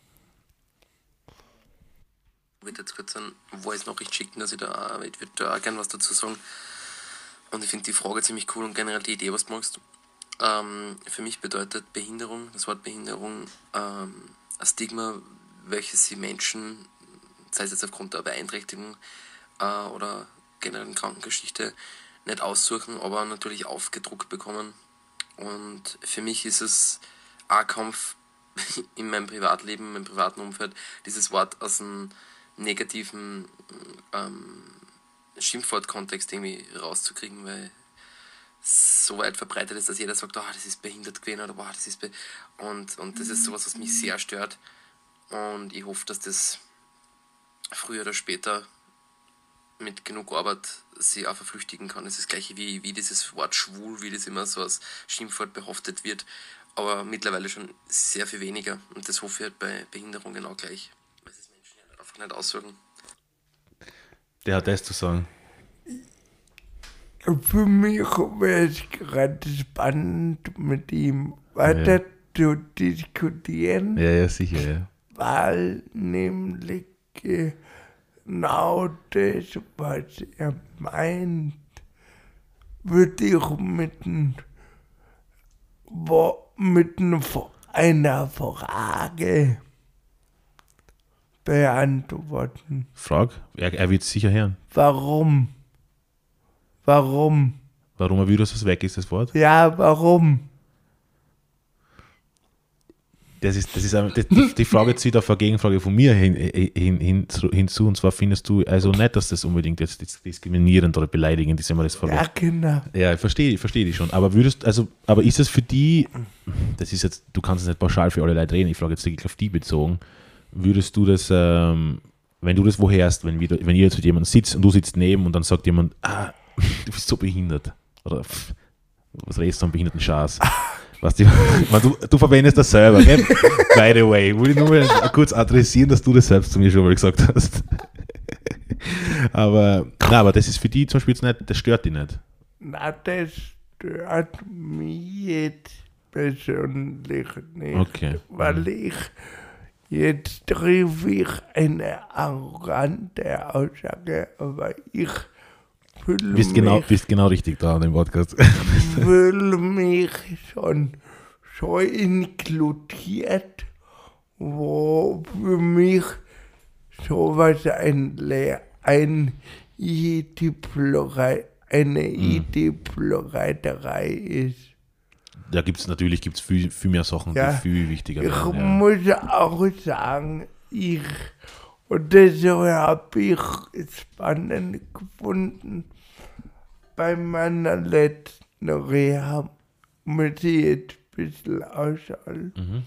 Ich würde jetzt kurz eine Voice-Nachricht schicken, dass ich da, ich würde da auch gerne was dazu sagen. Und ich finde die Frage ziemlich cool und generell die Idee, was du machst. Ähm, für mich bedeutet Behinderung, das Wort Behinderung, ähm, ein Stigma, welches sie Menschen, sei es jetzt aufgrund der Beeinträchtigung äh, oder generellen Krankengeschichte nicht aussuchen, aber natürlich aufgedruckt bekommen. Und für mich ist es ein Kampf in meinem Privatleben, in meinem privaten Umfeld, dieses Wort aus einem negativen ähm, Schimpfwortkontext irgendwie rauszukriegen, weil es so weit verbreitet ist, dass jeder sagt, oh, das ist behindert gewesen oder oh, das ist be und, und das ist sowas, was mich sehr stört. Und ich hoffe, dass das früher oder später mit genug Arbeit sie auch verflüchtigen kann. Das ist das gleiche wie, wie dieses Wort schwul, wie das immer so als Schimpfwort behaftet wird, aber mittlerweile schon sehr viel weniger. Und das hoffe ich halt bei Behinderung genau gleich, weil es Menschen ja einfach nicht aussuchen. Der hat das zu sagen. Für mich wäre es gerade spannend, mit ihm weiter Ja. zu diskutieren, Ja, ja, sicher, ja. weil nämlich genau das, was er meint, würde ich mit, ein, wo- mit ein- einer Frage beantworten. Frag, er, er wird es sicher hören. Warum? Warum? Warum er will, dass es weg ist, das Wort? Ja, warum? Das ist, das ist die- die Frage zieht auf eine Gegenfrage von mir hin, hin, hin, hinzu. Und zwar findest du also nicht, dass das unbedingt jetzt dis- diskriminierend oder beleidigend ist, wenn man das verwendet. Ja, genau. Ja, ich verstehe, ich verstehe dich schon. Aber würdest, also, aber ist es für die, das ist jetzt, du kannst es nicht pauschal für alle Leute reden, ich frage jetzt wirklich auf die bezogen, würdest du das, ähm, wenn du das wo hörst, wenn, wieder, wenn ihr jetzt mit jemandem sitzt und du sitzt neben und dann sagt jemand, ah, du bist so behindert. Oder pff, was redest du am behinderten Schaß? Was die, man, du, du verwendest das selber, gell? By the way, will ich nur mal kurz adressieren, dass du das selbst zu mir schon mal gesagt hast. aber, na, aber das ist für die zum Beispiel nicht, das stört die nicht. Na, das stört mich jetzt persönlich nicht. Okay. Weil ich jetzt treffe ich eine arrogante Aussage, aber ich fühle Bist genau, bist genau richtig da an dem Podcast. fühle mich schon so inkludiert, wo für mich sowas ein ein Idee-Plurei- eine Hm. Idee-Plurreiterei ist. Da gibt es natürlich gibt's viel, viel mehr Sachen, Ja. die viel wichtiger Ich wären. Ja. muss auch sagen, ich, und das habe ich spannend gefunden, bei meiner letzten Reha, muss ich jetzt ein bisschen ausschalten, Mhm.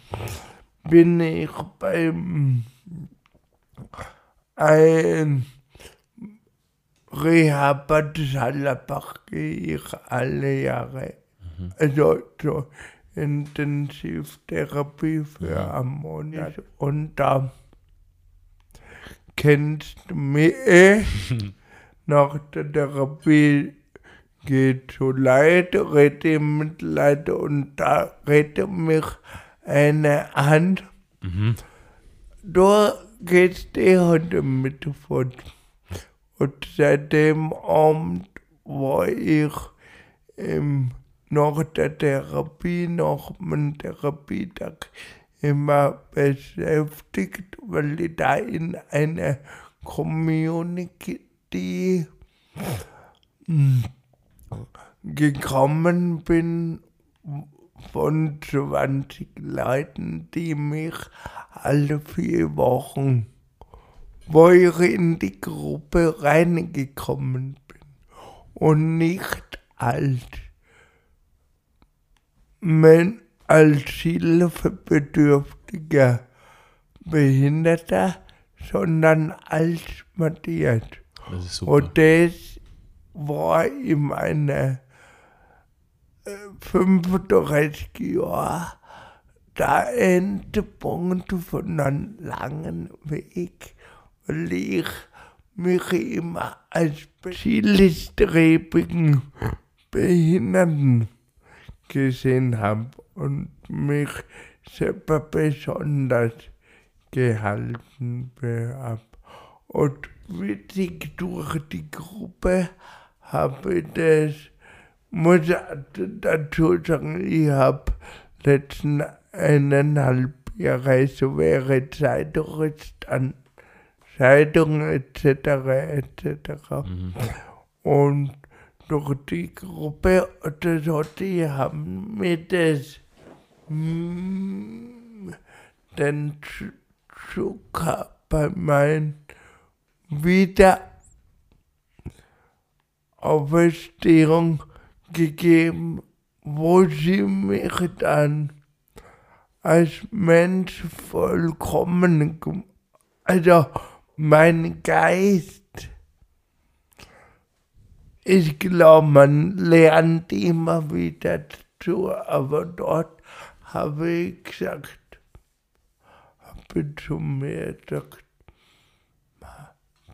bin ich beim ein Reha-Bad Sallerbach gehe ich alle Jahre. Also so Intensivtherapie für einen Monat. Und da kennst du mich eh. Nach der Therapie geht so leid, rette mit Leid und da rette mich eine Hand. Da geht's eh heute mit fort. Und seit dem Abend war ich im, nach der Therapie, nach meinem Therapietag immer beschäftigt, weil ich da in eine Community mm, gekommen bin von 20 Leuten, die mich alle vier Wochen, wo ich in die Gruppe reingekommen bin und nicht als, men, als hilfebedürftiger Behinderter, sondern als Matthias. Das ist super. Und das war in meiner äh, 35 Jahren der Endpunkt von einem langen Weg, weil ich mich immer als zielstrebigen Behinderten gesehen habe und mich selber besonders gehalten habe. Und witzig durch die Gruppe habe ich das, muss ich dazu sagen, ich habe letzten eineinhalb Jahre so wäre Zeitung dann Zeitung etc. etc. Und durch die Gruppe oder so, die haben mir das mm, den Zucker bei meinen Wiederauferstehung gegeben, wo sie mich dann als Mensch vollkommen, also mein Geist, ich glaube, man lernt immer wieder dazu, aber dort habe ich gesagt, habe zu mir gesagt,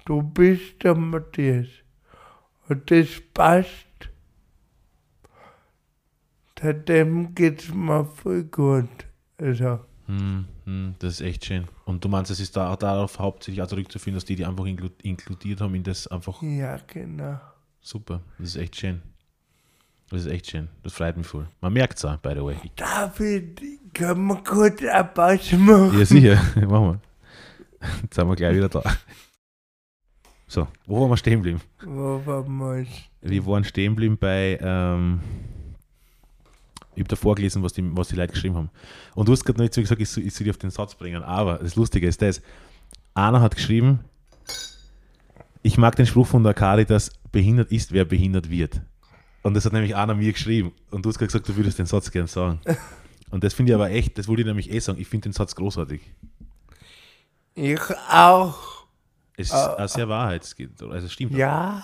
du bist der Matthias und das passt. Seitdem geht es mir voll gut. Also. Hm, hm, das ist echt schön. Und du meinst, es ist da, darauf hauptsächlich auch zurückzuführen, dass die die einfach inkludiert haben in das einfach. Ja, genau. Super, das ist echt schön. Das ist echt schön. Das freut mich voll. Man merkt es auch, by the way. David, können wir kurz eine Pause machen? Ja, sicher. machen wir. Jetzt sind wir gleich wieder da. So, wo waren wir stehen geblieben? Wo waren wir? Wir waren stehen geblieben bei. Ähm, ich habe davor gelesen, was die, was die Leute geschrieben haben. Und du hast gerade nicht so gesagt, ich soll, ich soll dich auf den Satz bringen. Aber das Lustige ist das: Einer hat geschrieben, ich mag den Spruch von der Caritas, behindert ist, wer behindert wird. Und das hat nämlich einer mir geschrieben. Und du hast gerade gesagt, du würdest den Satz gerne sagen. Und das finde ich aber echt, das wollte ich nämlich eh sagen, ich finde den Satz großartig. Ich auch. Es ist uh, sehr wahrheitsgetreu, also stimmt. Ja.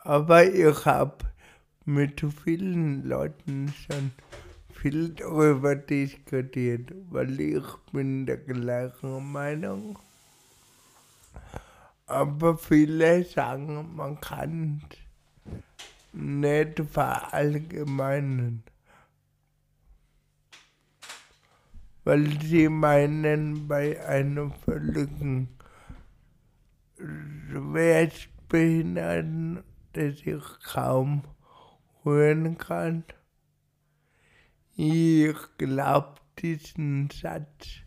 Aber ich habe mit vielen Leuten schon viel darüber diskutiert, weil ich bin der gleichen Meinung. Aber viele sagen, man kann nicht verallgemeinern. Weil sie meinen, bei einem völligen Schwerstbehinderten, der sich kaum hören kann. Ich glaube diesen Satz.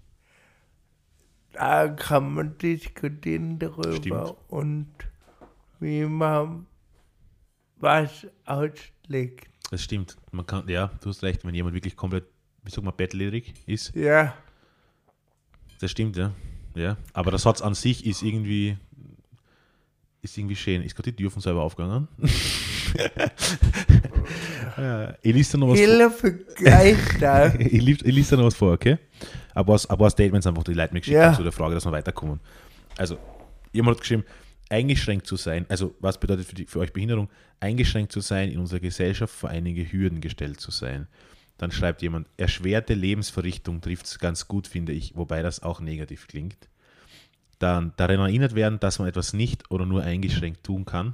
Da kann man diskutieren darüber Stimmt. und wie man was auslegt. Das stimmt. Man kann, ja, du hast recht, wenn jemand wirklich komplett, wie sagt man, bettledig ist. Ja. Das stimmt, ja. ja. Aber der Satz an sich ist irgendwie, ist irgendwie schön. Ist gerade die Tür von selber aufgegangen? ja, ich lese noch was Hilfe Geister. ich, lies, ich noch was vor, okay? Aber ein paar Statements einfach, die Leute mir geschickt Ja. zu der Frage, dass wir weiterkommen. Also, jemand hat geschrieben, eingeschränkt zu sein, also was bedeutet für, die, für euch Behinderung? Eingeschränkt zu sein, in unserer Gesellschaft vor einige Hürden gestellt zu sein. Dann schreibt jemand, erschwerte Lebensverrichtung trifft es ganz gut, finde ich, wobei das auch negativ klingt. Dann daran erinnert werden, dass man etwas nicht oder nur eingeschränkt tun kann.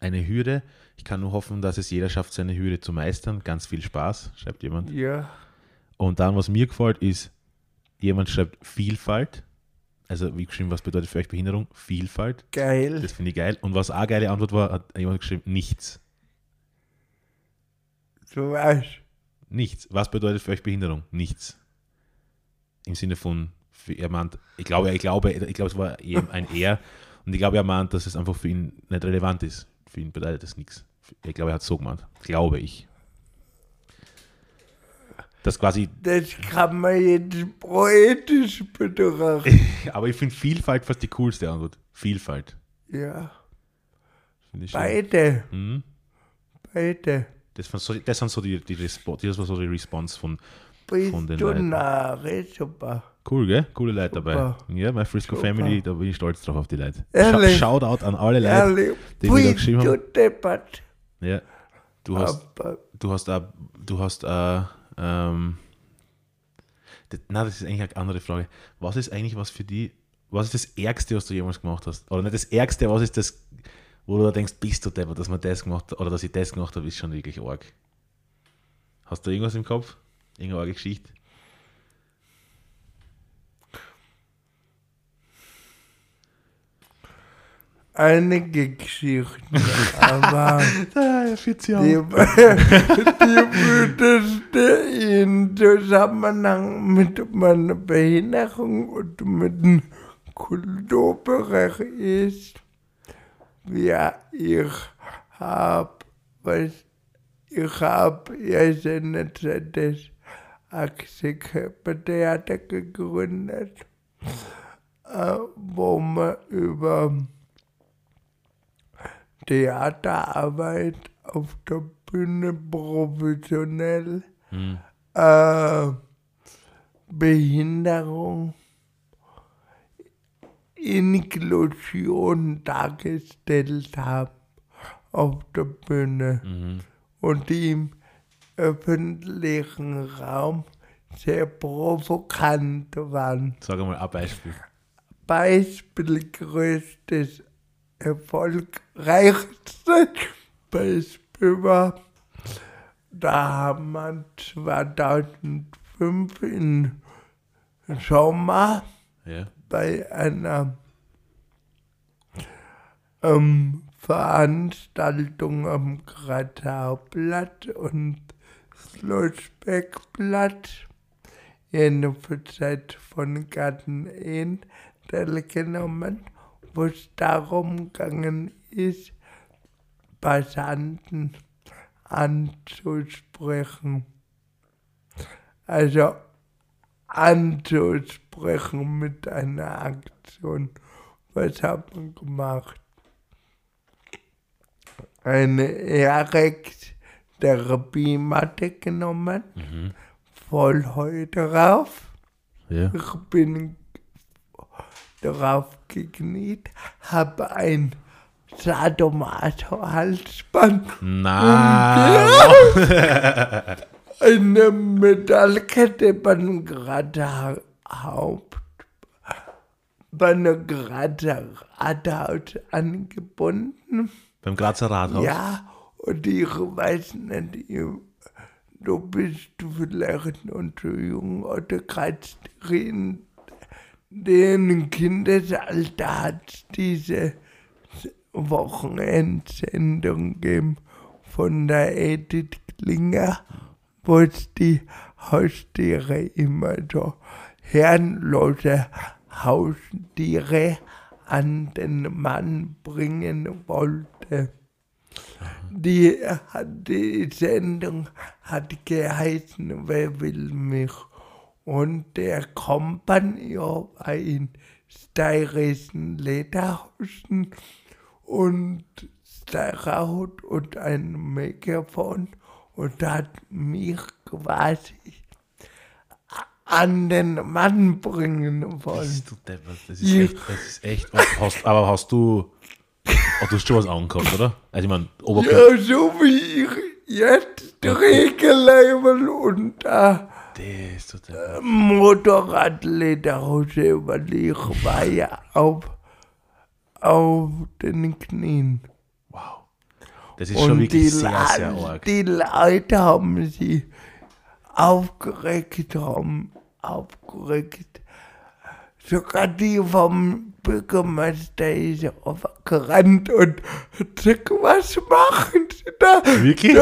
Eine Hürde. Ich kann nur hoffen, dass es jeder schafft, seine Hürde zu meistern. Ganz viel Spaß, schreibt jemand. ja. Und dann, was mir gefällt, ist, jemand schreibt Vielfalt. Also, wie geschrieben, was bedeutet für euch Behinderung? Vielfalt. Geil. Das finde ich geil. Und was auch eine geile Antwort war, hat jemand geschrieben, nichts. So was. Nichts. Was bedeutet für euch Behinderung? Nichts. Im Sinne von, für, er meint, ich glaube, ich glaube, ich glaube, es war eben ein Er. Und ich glaube, er meint, dass es einfach für ihn nicht relevant ist. Für ihn bedeutet das nichts. Ich glaube, er hat es so gemeint. Glaube ich. Das quasi, Das kann man jetzt poetisch betrachten. aber ich finde Vielfalt fast die coolste Antwort. Vielfalt. Ja. Beide. Mhm. Beide. Das, so, das sind so die, die Respo das war so die Response von Bist Von den Leuten. nahe, super. cool, gell? Coole Leute dabei. Ja, meine Frisco Super. Family, da bin ich stolz drauf auf die Leute. Ehrlich? Scha Shoutout an alle Leute. Ehrlich, die mir da geschrieben du haben. Ja. Du hast, Aber du hast, auch, du hast, äh, ähm, das, na, das ist eigentlich eine andere Frage. Was ist eigentlich was für die, was ist das Ärgste, was du jemals gemacht hast? Oder nicht das Ärgste, was ist das, wo du da denkst, bist du Depper, dass man das gemacht hat, oder dass ich das gemacht habe, ist schon wirklich arg. Hast du irgendwas im Kopf? Irgendeine arge Geschichte? einige Geschichten, aber 40 die, die wütendste in Zusammenhang mit meiner Behinderung und mit dem Kulturbereich ist, Ja, ich habe was, ich habe erst eine Zeit das Axelkörpertheater gegründet, äh, wo man über Theaterarbeit auf der Bühne professionell Hm. äh, Behinderung, Inklusion dargestellt haben auf der Bühne Mhm. und im öffentlichen Raum sehr provokant waren. Sag einmal ein Beispiel. Beispiel größtes, erfolgreichste Beispiel war, da haben wir 2005 im Sommer Ja. bei einer ähm, Veranstaltung am Gratauplatz und Schlossbergplatz jedenfalls von Garten teilgenommen, wo es darum gegangen ist, Passanten anzusprechen. Also anzusprechen mit einer Aktion. Was hat man gemacht? Eine Erex-Therapiematte genommen, Mhm. voll Heu drauf. Ja. Ich bin drauf gekniet, habe ein Sadomaso-Halsband, Nein. eine Metallkette beim gerade Haupt, beim gerade Rathaus angebunden. Beim Grazer Rathaus. Ja, und ich weiß nicht, du bist vielleicht noch zu jung oder kannst reden. Den Kindesalter hat diese Wochenendsendung gegeben von der Edith Klinger, wo es die Haustiere immer so herrenlose Haustiere an den Mann bringen wollte. Die, die Sendung hat geheißen, wer will mich? Und der Kompagnon war in steirischen Lederhosen und Steigerhut und ein Megafon und hat mich quasi an den Mann bringen wollen. Bist du Das ist echt, das ist echt. Hast, aber hast du. Oh, du hast schon was angehabt, oder? Also ich meine, Oberkörper. Ja, so wie ich jetzt Regenleibel und äh, Das so deppert. Motorradlederhose, weil ich war ja auf, auf den Knien. Wow. Das ist schon Und wirklich die, sehr, sehr arg. die Leute haben sich aufgeregt, haben aufgeregt. Sogar die vom Bürgermeister ist aufgerannt und gesagt, was machen Sie da? Wirklich?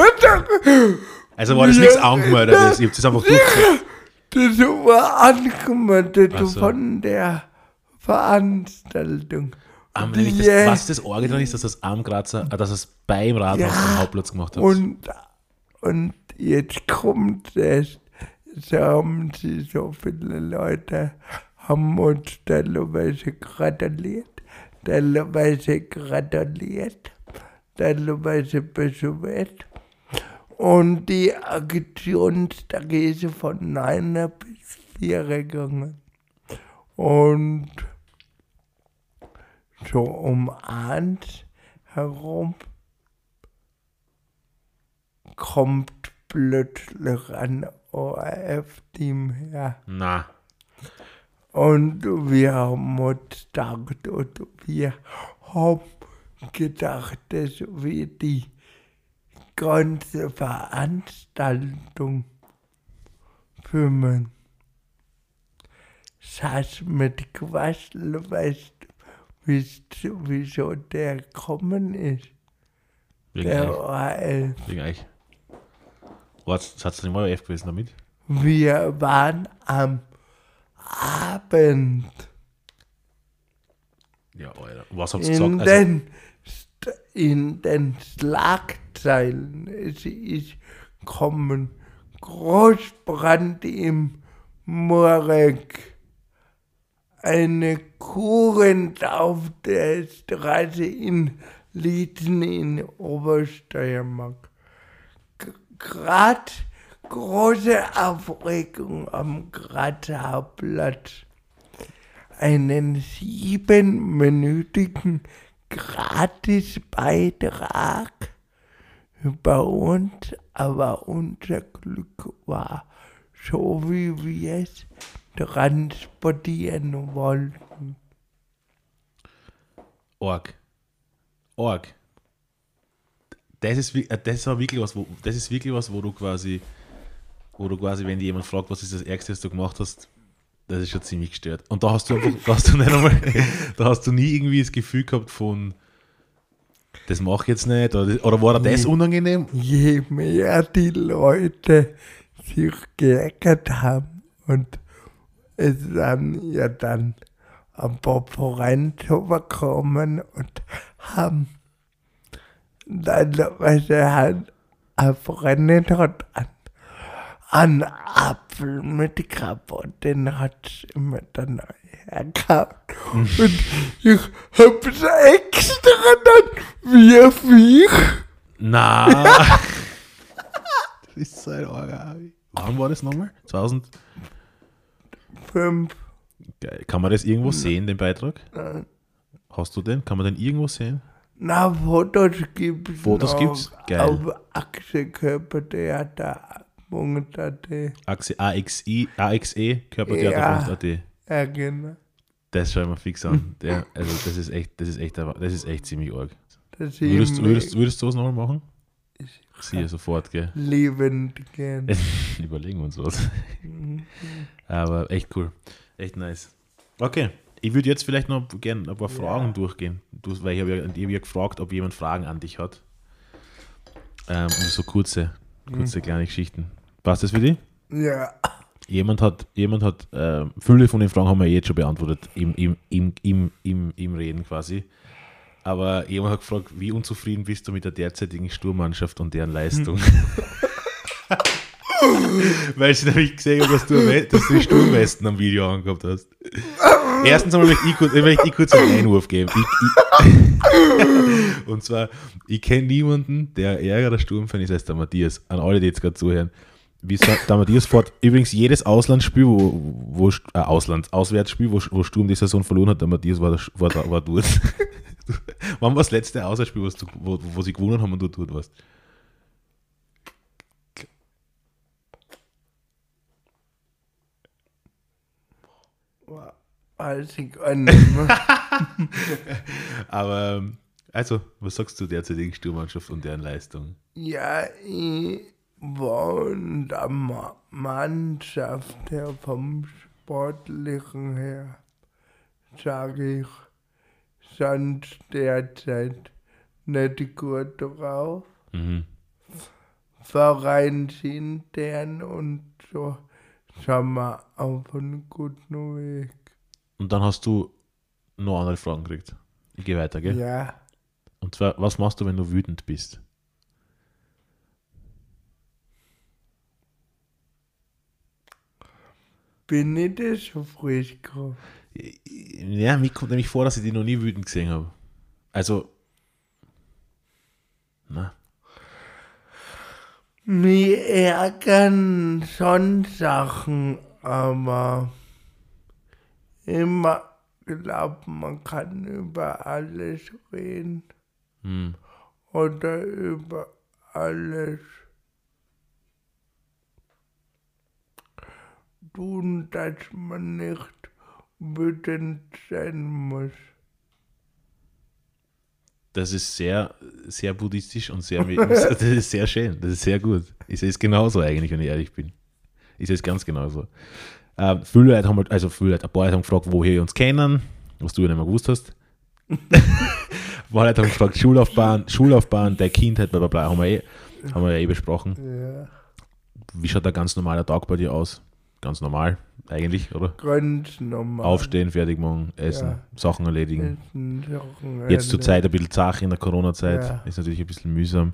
Also war das nichts angemeldetes. Ich hab das einfach durchgesagt. Das war angemeldet Ach so. von der Veranstaltung. Um, wenn ich das, Yeah. was das Orgel dann ist, dass das am Grazer, äh, dass es beim Rathaus Ja. am Hauptplatz gemacht hat. Und, und jetzt kommt es. So haben sie so viele Leute, haben uns teilweise gratuliert, teilweise gratuliert, teilweise beschwert. Und die Aktionstage ist von 9 bis 4 gegangen. Und so um eins herum kommt plötzlich ein ORF-Team her. Na, Und wir haben uns gedacht, und wir haben gedacht, dass wir die ganze Veranstaltung filmen. Saß mit Quassel, weißt du, wieso der gekommen ist? wegen Der. ORF. Wegen euch. Was, hat es nicht mal F gewesen damit? Wir waren am Abend Ja, Alter. Was habt ihr in gesagt? Also, den in den Schlagzeilen. Es ist kommen Großbrand im Murek. Eine Kurrent auf der Straße in Lietzen in Obersteiermark. Gerade große Aufregung am Grazer Hauptplatz. Einen siebenminütigen Gratisbeitrag über uns, aber unser Glück war so, wie wir es transportieren wollten. Org. Org. Das ist, äh, das war wirklich was, wo, das ist wirklich was, wo du quasi, du quasi, wenn dir jemand fragt, was ist das Ärgste, was du gemacht hast, das ist schon ziemlich gestört. Und da hast du einfach, da hast du nicht einmal, da hast du nie irgendwie das Gefühl gehabt von, das mache ich jetzt nicht, oder, oder war dir das Nee. unangenehm? je mehr die Leute sich geärgert haben und es dann ja dann ein paar Forente bekommen und haben dann teilweise halt ein Forente hat an, an Apfel mit kaputt, den hat immer dann hergehabt. und ich hab's extra dann wie Viech Na. das ist so ein Orga. Wann war das nochmal? 2000? fünf Geil. Kann man das irgendwo sehen, den Beitrag? Hast du den? Kann man den irgendwo sehen? Na, Fotos gibt's. Fotos noch gibt's? Geil. Auf Achsekörpertheater.at. Axe, AXI, AXE, körpertheater.at. Ja, genau. Das schauen wir fix an. Der, also das ist echt, das ist echt, das ist echt ziemlich arg. Würdest, ist würdest, würdest du sowas nochmal machen? Siehe sofort, gell? liebend gern. Überlegen wir uns was. Aber echt cool. Echt nice. Okay. Ich würde jetzt vielleicht noch gerne ein paar Fragen durchgehen. Du, weil ich habe ja, ich hab ja gefragt, ob jemand Fragen an dich hat. Ähm, so kurze, kurze kleine Geschichten. Passt das für dich? Ja. Jemand hat, jemand hat, äh, viele von den Fragen haben wir jetzt schon beantwortet, im, im, im, im, im, im Reden quasi. Aber jemand hat gefragt, wie unzufrieden bist du mit der derzeitigen Sturmmannschaft und deren Leistung? Weil sie nämlich gesehen haben, dass du, dass du die Sturmwesten am Video angehabt hast. Erstens einmal möchte ich kurz, möchte ich kurz einen Einwurf geben. Ich, ich, und zwar, ich kenne niemanden, der ärgerer Sturmfan ist als der Matthias. An alle, die jetzt gerade zuhören. Wie Matthias fährt übrigens jedes Auslandsspiel, wo, wo äh, Auslands, Auswärtsspiel, wo, wo Sturm die Saison verloren hat, Matthias war, war, da, war dort. Wann war das letzte Auswärtsspiel, was du, wo, wo sie gewonnen haben und du dort warst? Aber, ähm, also, was sagst du derzeitigen Sturmmannschaft und deren Leistung? ja, ich der Ma Mannschaft her, vom Sportlichen her, sage ich, sonst derzeit nicht gut drauf. Mhm. vereinsintern und so sind wir auf einem guten Weg. Und dann hast du noch andere Fragen gekriegt. Ich gehe weiter, gell? Ja, Und zwar, was machst du, wenn du wütend bist? Bin ich das so frisch gekommen? Ja, mir kommt nämlich vor, dass ich die noch nie wütend gesehen habe. Also, na, Mich ärgern schon Sachen, aber immer glaubt, man kann über alles reden hm. oder über alles tun, dass man nicht wütend sein muss. das ist sehr, sehr buddhistisch und sehr, das ist sehr schön, das ist sehr gut. Ich sehe es genauso eigentlich, wenn ich ehrlich bin. Ich sehe es ganz genauso. Ähm, viele Leute haben, also viele Leute, ein paar Leute haben gefragt, woher wir uns kennen, was du ja nicht mehr gewusst hast. ein paar Leute haben gefragt, Schullaufbahn, Schullaufbahn, der Kindheit, bla bla bla, haben wir, eh, haben wir ja eh besprochen. Ja. Wie schaut der ganz normaler Tag bei dir aus? Ganz normal eigentlich, oder? Ganz normal. Aufstehen, fertig machen, essen, Ja. Sachen erledigen. Jetzt zur. Zeit ein bisschen zach in der Corona-Zeit. Ja. Ist natürlich ein bisschen mühsam.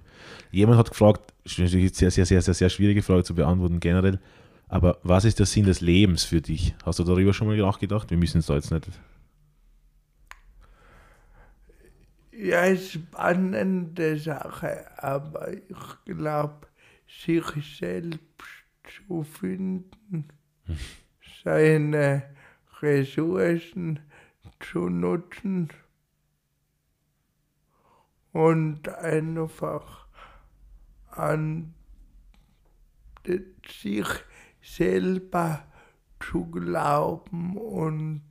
Jemand hat gefragt, ist natürlich sehr, sehr, sehr, sehr, sehr schwierige Frage zu beantworten generell. Aber was ist der Sinn des Lebens für dich? Hast du darüber schon mal nachgedacht? Wir müssen es da jetzt nicht. Ja, spannende Sache, aber ich glaube, sich selbst zu finden, seine Ressourcen zu nutzen und einfach an sich selber zu glauben und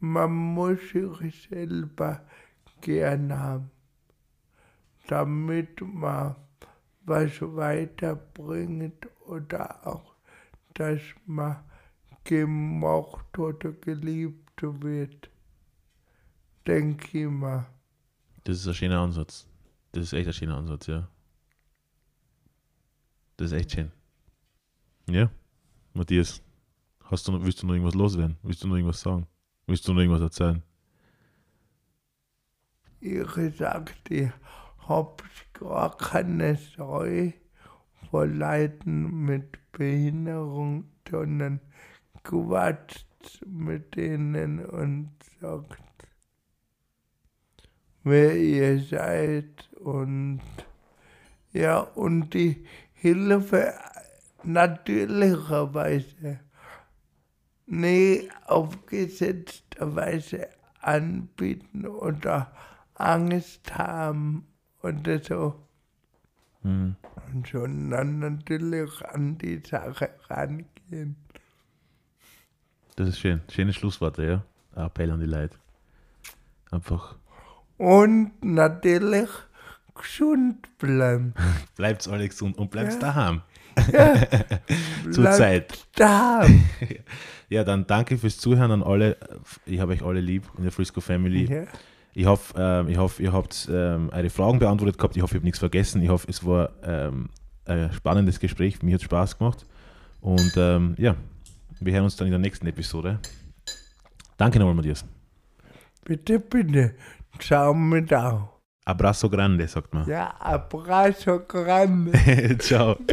man muss sich selber gern haben, damit man was weiterbringt oder auch, dass man gemocht oder geliebt wird. Denke ich mal. Das ist ein schöner Ansatz. Das ist echt ein schöner Ansatz, ja. Das ist echt schön. Ja, Matthias, hast du noch, willst du noch irgendwas loswerden? Willst du noch irgendwas sagen? Willst du noch irgendwas erzählen? Ich sagte, ich hab gar keine Sorge vor Leuten mit Behinderung, sondern quatscht mit denen und sagt, wer ihr seid und ja, und die Hilfe natürlicherweise, nie aufgesetzterweise anbieten oder Angst haben oder so. Hm. Schon dann natürlich an die Sache rangehen. Das ist schön. Schöne Schlussworte, ja. Ein Appell an die Leute. Einfach Und natürlich gesund bleiben. bleibt alle gesund und bleibt Ja. daheim. Bleibt Zur Zeit. daheim. Ja, dann danke fürs Zuhören an alle. Ich habe euch alle lieb in der Frisco Family. Ja. Ich hoffe, ähm, ich hoffe, ihr habt ähm, eure Fragen beantwortet gehabt. Ich hoffe, ich habe nichts vergessen. Ich hoffe, es war ähm, ein spannendes Gespräch. Mir hat Spaß gemacht. Und ja, wir hören uns dann in der nächsten Episode. Danke nochmal, Matthias. Bitte, bitte. Ciao mit auch. Abrazo grande, sagt man. Ja, abrazo grande. Ciao.